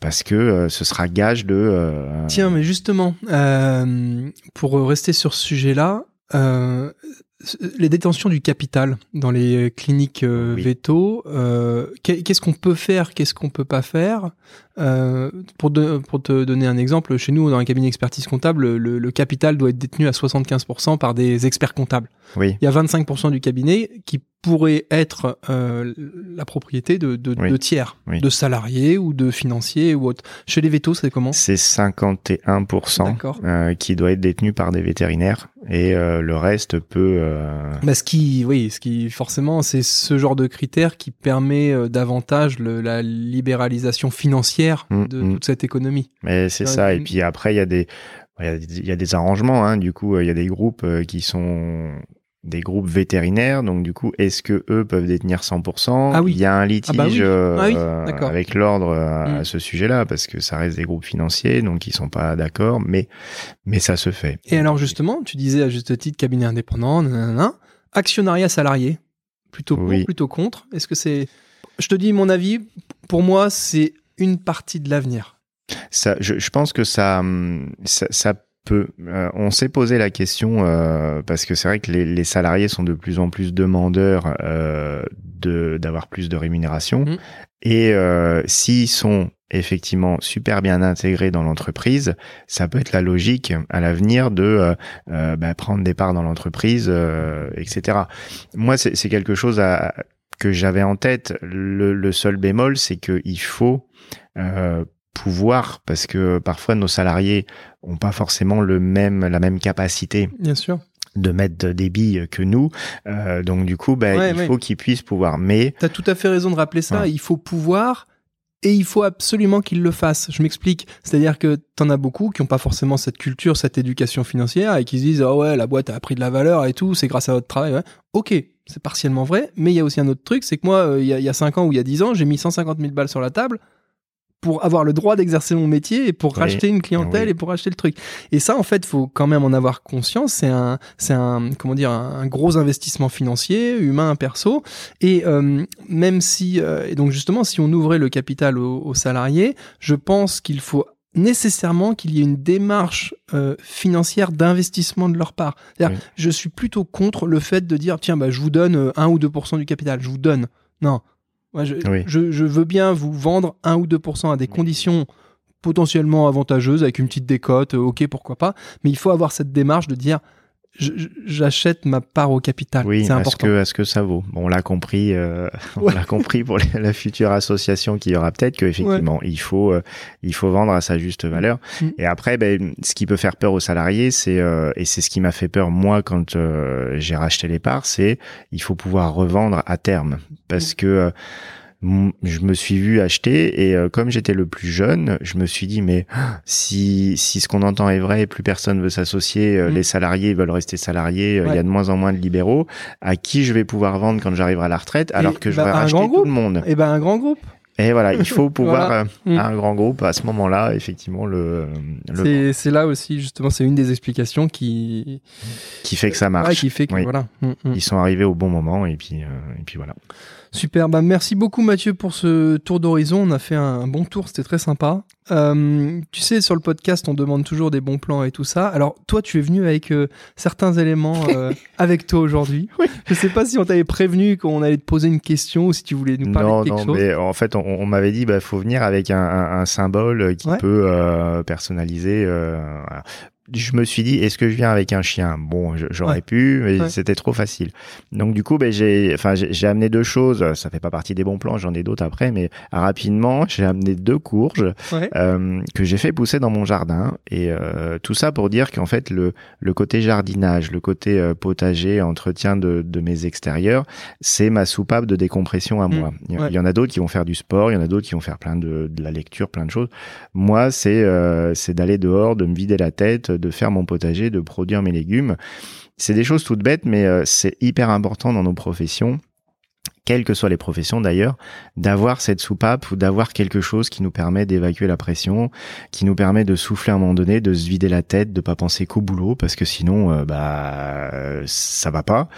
Parce que ce sera gage de Tiens, mais justement, pour rester sur ce sujet-là, les détentions du capital dans les cliniques euh, Oui. veto, euh, qu'est- qu'est-ce qu'on peut faire, qu'est-ce qu'on peut pas faire Euh, pour, de- pour te donner un exemple, chez nous, dans un cabinet d'expertise comptable, le, le capital doit être détenu à 75% par des experts comptables. oui Il y a 25% du cabinet qui pourrait être euh, la propriété de, de, Oui. de tiers, Oui. de salariés ou de financiers ou autre. Chez les vétos, c'est comment? C'est 51% D'accord. euh, qui doit être détenu par des vétérinaires et euh, le reste peut euh, Bah, ce qui, oui, ce qui forcément, c'est ce genre de critère qui permet euh, davantage le- la libéralisation financière Mm, de mm. toute cette économie. mais c'est ça et puis après il y a des il y a des- arrangements hein, du coup euh, il y a des groupes qui sont des groupes vétérinaires donc du coup est-ce que eux peuvent détenir 100% Ah oui. il y a un litige Ah bah oui. euh, Ah oui, avec l'ordre euh, à ce sujet-là parce que ça reste des groupes financiers donc ils sont pas d'accord mais mais ça se fait Et alors justement, tu disais à juste titre cabinet indépendant, nanana, actionnariat salarié, plutôt pour, plutôt contre. Est-ce que c'est, je te dis mon avis, pour moi, c'est une partie de l'avenir. Ça, je, je pense que ça, hum, ça, ça euh, on s'est posé la question euh, parce que c'est vrai que les, les salariés sont de plus en plus demandeurs euh, de d'avoir plus de rémunération Mhm. et euh, s'ils sont effectivement super bien intégrés dans l'entreprise, ça peut être la logique à l'avenir de bah, prendre des parts dans l'entreprise, euh, etc. Moi, c'est c'est quelque chose à, que j'avais en tête. Le, le seul bémol, c'est qu'il faut euh, pouvoir, parce que parfois nos salariés ont pas forcément le même, la même capacité Bien sûr. de mettre des billes que nous. Euh, donc du coup, bah, Ouais, il ouais. faut qu'ils puissent pouvoir. Mais Tu as tout à fait raison de rappeler ça. Ouais. Il faut pouvoir et il faut absolument qu'ils le fassent. Je m'explique. C'est-à-dire que t'en as beaucoup qui n'ont pas forcément cette culture, cette éducation financière et qui se disent, ah ouais, la boîte a pris de la valeur et tout, c'est grâce à votre travail. Ok, c'est partiellement vrai, mais il y a aussi un autre truc, c'est que moi, euh, il y, a, il y a 5 ans ou il y a 10 ans, j'ai mis 150 000 balles sur la table pour avoir le droit d'exercer mon métier et pour Oui. racheter une clientèle Oui. et pour acheter le truc. Et ça, en fait, faut quand même en avoir conscience. C'est un, c'est un, comment dire, un, gros investissement financier, humain, perso. Et euh, même si, euh, et donc justement, si on ouvrait le capital aux, aux salariés, je pense qu'il faut nécessairement qu'il y ait une démarche euh, financière d'investissement de leur part. Oui. Je suis plutôt contre le fait de dire tiens bah je vous donne euh, 1 ou 2% du capital, je vous donne. Non. Moi, je, Oui. je, je veux bien vous vendre 1 ou 2% à des conditions potentiellement avantageuses avec une petite décote, euh, ok pourquoi pas, mais il faut avoir cette démarche de dire j'achète ma part au capital. Oui, c'est important. Que, est-ce que ça vaut bon, On l'a compris, euh, on l'a compris pour la future association qui y aura peut-être qu'effectivement, il faut euh, il faut vendre à sa juste valeur. Mm. Et après, ben, ce qui peut faire peur aux salariés, c'est euh, et c'est ce qui m'a fait peur moi quand j'ai racheté les parts, c'est il faut pouvoir revendre à terme parce mm. que je me suis vu acheter et euh, comme j'étais le plus jeune, je me suis dit mais si si ce qu'on entend est vrai, plus personne veut s'associer, euh, mm. les salariés veulent rester salariés, euh, il y a de moins en moins de libéraux, à qui je vais pouvoir vendre quand j'arriverai à la retraite alors que je bah, vais racheter tout le monde Et eh ben un grand groupe. Et voilà, il faut pouvoir mm. un grand groupe à ce moment-là, effectivement le. le c'est là aussi justement, c'est une des explications qui qui fait que ça marche. qui fait que voilà. Mm, Ils sont arrivés au bon moment et puis et puis voilà. Super, bah merci beaucoup Mathieu pour ce tour d'horizon. On a fait un bon tour, c'était très sympa. Euh, tu sais, sur le podcast, on demande toujours des bons plans et tout ça. Alors, toi, tu es venu avec euh, certains éléments euh, avec toi aujourd'hui. Oui. Je sais pas si on t'avait prévenu qu'on allait te poser une question ou si tu voulais nous parler de quelque non, chose. Mais en fait, on, m'avait dit, bah, faut venir avec un, un, symbole qui peut personnaliser. Voilà je me suis dit, est-ce que je viens avec un chien? Bon, j'aurais pu, mais c'était trop facile. Donc du coup, ben, j'ai, enfin, j'ai amené deux choses. Ça fait pas partie des bons plans, j'en ai d'autres après, mais rapidement, j'ai amené deux courges euh, que j'ai fait pousser dans mon jardin. Et euh, tout ça pour dire qu'en fait, le, le côté jardinage, le côté euh, potager, entretien de, de mes extérieurs, c'est ma soupape de décompression à mmh. moi. Il y en a d'autres qui vont faire du sport, il y en a d'autres qui vont faire plein de, de la lecture, plein de choses. Moi, c'est c'est d'aller dehors, de me vider la tête de faire mon potager, de produire mes légumes. C'est des choses toutes bêtes, mais euh, c'est hyper important dans nos professions quelles que soient les professions d'ailleurs, d'avoir cette soupape ou d'avoir quelque chose qui nous permet d'évacuer la pression, qui nous permet de souffler à un moment donné, de se vider la tête, de pas penser qu'au boulot, parce que sinon, euh, bah, ça va pas.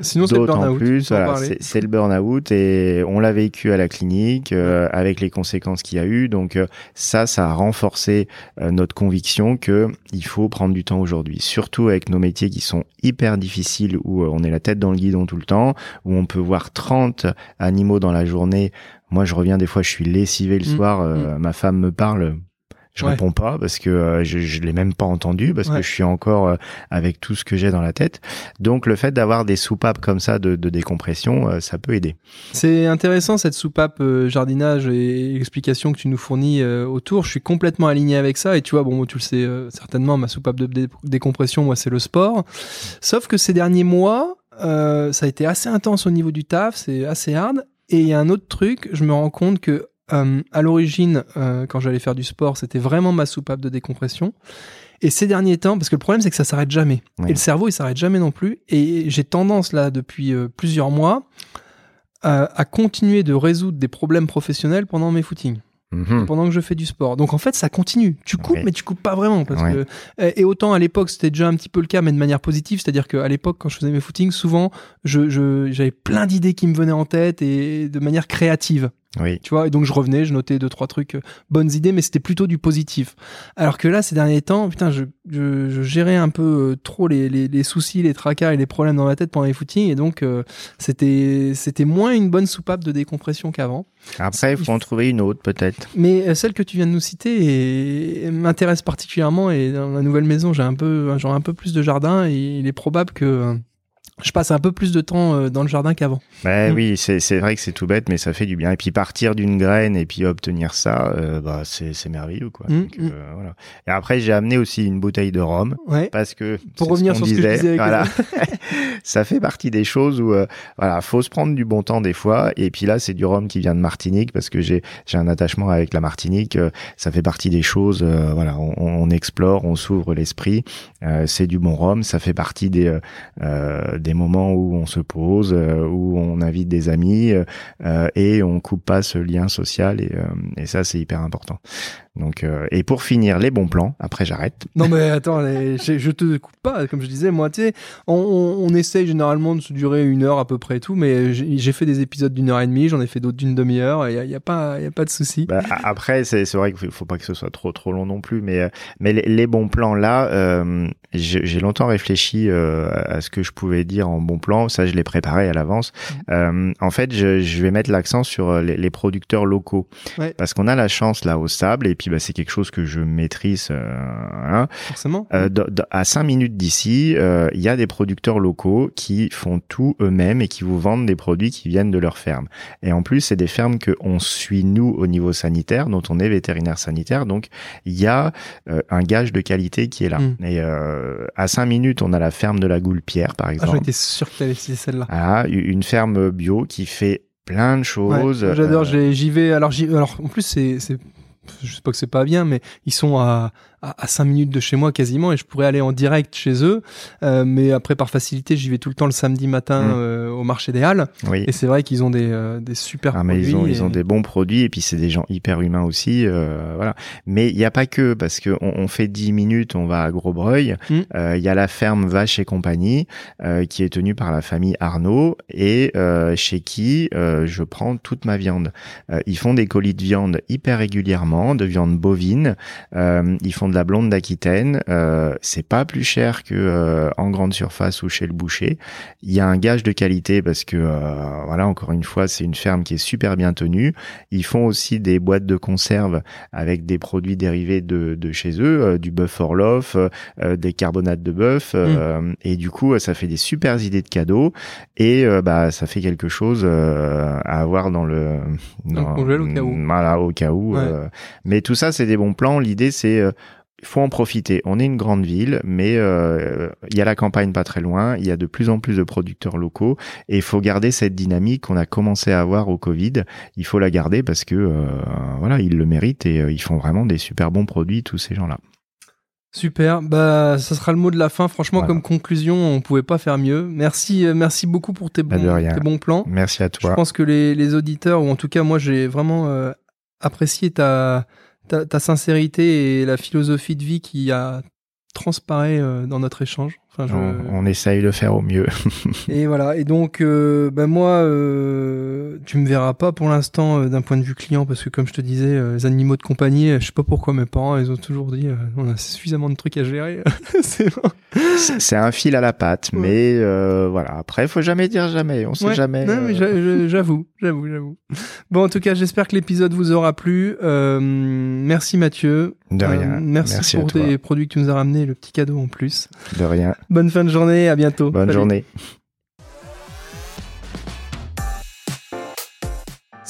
Sinon, c'est le burn-out. plus, c'est le burn-out et on l'a vécu à la clinique euh, avec les conséquences qu'il y a eu. Donc euh, ça, ça a renforcé notre conviction que il faut prendre du temps aujourd'hui, surtout avec nos métiers qui sont hyper difficiles où on est la tête dans le guidon tout le temps, où on peut voir 30 animaux dans la journée. Moi, je reviens des fois, je suis lessivé le mmh. soir. Euh, mmh. Ma femme me parle. Je réponds pas parce que euh, je, je l'ai même pas entendu parce que je suis encore euh, avec tout ce que j'ai dans la tête. Donc le fait d'avoir des soupapes comme ça de, de décompression, ça peut aider. C'est intéressant cette soupape jardinage et explication que tu nous fournis autour. Je suis complètement aligné avec ça et tu vois bon tu le sais certainement ma soupape de décompression moi c'est le sport. Sauf que ces derniers mois euh, ça a été assez intense au niveau du taf, c'est assez hard. Et il y a un autre truc, je me rends compte que euh, à l'origine, euh, quand j'allais faire du sport, c'était vraiment ma soupape de décompression. Et ces derniers temps, parce que le problème c'est que ça s'arrête jamais. Et le cerveau il s'arrête jamais non plus. Et j'ai tendance là depuis plusieurs mois à continuer de résoudre des problèmes professionnels pendant mes footings. Mhm. pendant que je fais du sport. Donc en fait, ça continue. Tu coupes, mais tu coupes pas vraiment. Parce que, et autant à l'époque, c'était déjà un petit peu le cas, mais de manière positive. C'est-à-dire qu'à l'époque, quand je faisais mes footings, souvent, j'avais je, plein d'idées qui me venaient en tête et de manière créative. Oui. Tu vois, et donc je revenais, je notais deux, trois trucs, euh, bonnes idées, mais c'était plutôt du positif. Alors que là, ces derniers temps, putain, je, je, je gérais un peu euh, trop les, les, les, soucis, les tracas et les problèmes dans ma tête pendant les footings, et donc euh, c'était c'était moins une bonne soupape de décompression qu'avant. Après, il faut en trouver une autre peut-être. Mais celle que tu viens de nous citer m'intéresse particulièrement, et dans la nouvelle maison, j'ai un peu, genre un peu plus de jardin, et il est probable que je passe un peu plus de temps euh, dans le jardin qu'avant. Bah, mm. Oui, c'est vrai que c'est tout bête, mais ça fait du bien. Et puis partir d'une graine et puis obtenir ça, euh, bah, c'est merveilleux. Quoi. Mm, mm. Euh, voilà. Et après, j'ai amené aussi une bouteille de rhum. Parce que, pour revenir sur ce que je disais, voilà, ça fait partie des choses où voilà, faut se prendre du bon temps des fois. Et puis là, c'est du rhum qui vient de Martinique parce que j'ai un attachement avec la Martinique. ça fait partie des choses. voilà, on, on, explore, on s'ouvre l'esprit. c'est du bon rhum. Ça fait partie des, des moments où on se pose, euh, où on invite des amis euh, et on coupe pas ce lien social et, euh, et ça c'est hyper important. Donc et pour finir les bons plans, après j'arrête. Non mais attends, je, je, te coupe pas comme je disais moi tu sais on, on, essaye généralement de se durer une heure à peu près et tout mais j'ai fait des épisodes d'une heure et demie, j'en ai fait d'autres d'une demi-heure, il y a, y a, pas y a pas de souci. Bah, après c'est vrai qu'il faut pas que ce soit trop trop long non plus mais mais les, les bons plans là j'ai longtemps réfléchi à ce que je pouvais dire en bon plan. Ça, je l'ai préparé à l'avance. Mm. Euh, en fait, je, je vais mettre l'accent sur euh, les, les, producteurs locaux parce qu'on a la chance là au Sable et puis bah, c'est quelque chose que je maîtrise. Hein. Forcément. à 5 minutes d'ici, il y a des producteurs locaux qui font tout eux-mêmes et qui vous vendent des produits qui viennent de leur ferme. Et en plus, c'est des fermes que on suit nous au niveau sanitaire, dont on est vétérinaire sanitaire. Donc, il y a un gage de qualité qui est là. Hmm. Et à 5 minutes, on a la ferme de la Goulpière, par exemple. Ah, J'étais sûr que tu celle-là. Ah, une ferme bio qui fait plein de choses. J'adore, j'y vais. Alors, alors, en plus, c'est, je sais pas que c'est pas bien, mais ils sont à à, 5 minutes de chez moi quasiment et je pourrais aller en direct chez eux. Euh, mais après, par facilité, j'y vais tout le temps le samedi matin mm. euh, au marché des Halles. Oui. Et c'est vrai qu'ils ont des, euh, des super ah, mais Ils ont, ils ont des bons produits et puis c'est des gens hyper humains aussi. voilà. Mais il n'y a pas que parce qu'on on fait 10 minutes, on va à Grosbreuil. Mm. Il y a la ferme Vache et compagnie qui est tenue par la famille Arnaud et chez qui je prends toute ma viande. ils font des colis de viande hyper régulièrement, de viande bovine. ils font de la blonde d'Aquitaine. Euh, c'est pas plus cher que euh, en grande surface ou chez le boucher. Il y a un gage de qualité parce que euh, voilà, encore une fois, c'est une ferme qui est super bien tenue. Ils font aussi des boîtes de conserve avec des produits dérivés de, de chez eux, du bœuf Orloff, des carbonates de bœuf, mm. et du coup, ça fait des super idées de cadeaux et bah ça fait quelque chose à avoir dans le dans, au cas où. Voilà, au cas où. mais tout ça, c'est des bons plans. L'idée, c'est il faut en profiter. On est une grande ville, mais euh, il y a la campagne pas très loin. Il y a de plus en plus de producteurs locaux et il faut garder cette dynamique qu'on a commencé à avoir au Covid. Il faut la garder parce que euh, voilà, ils le méritent et euh, ils font vraiment des super bons produits tous ces gens-là. Super, bah ça sera le mot de la fin. Franchement, comme conclusion, on pouvait pas faire mieux. Merci, merci beaucoup pour tes bah, bons, tes bons plans. Merci à toi. Je pense que les, les auditeurs, ou en tout cas moi, j'ai vraiment apprécié ta ta, sincérité et la philosophie de vie qui a transparaît euh, dans notre échange. On, essaye de faire au mieux. et voilà. Et donc, euh, ben moi, euh, tu me verras pas pour l'instant euh, d'un point de vue client parce que, comme je te disais, les animaux de compagnie, je sais pas pourquoi mes parents, ils ont toujours dit, on a suffisamment de trucs à gérer. c'est un fil à la patte, mais voilà. Après, il faut jamais dire jamais. On sait jamais. Non, mais j'avoue, j'avoue, j'avoue. Bon, en tout cas, j'espère que l'épisode vous aura plu. merci Mathieu. De rien. merci, pour tes produits que tu nous as ramenés, le petit cadeau en plus. De rien. Bonne fin de journée, à bientôt. Bonne journée.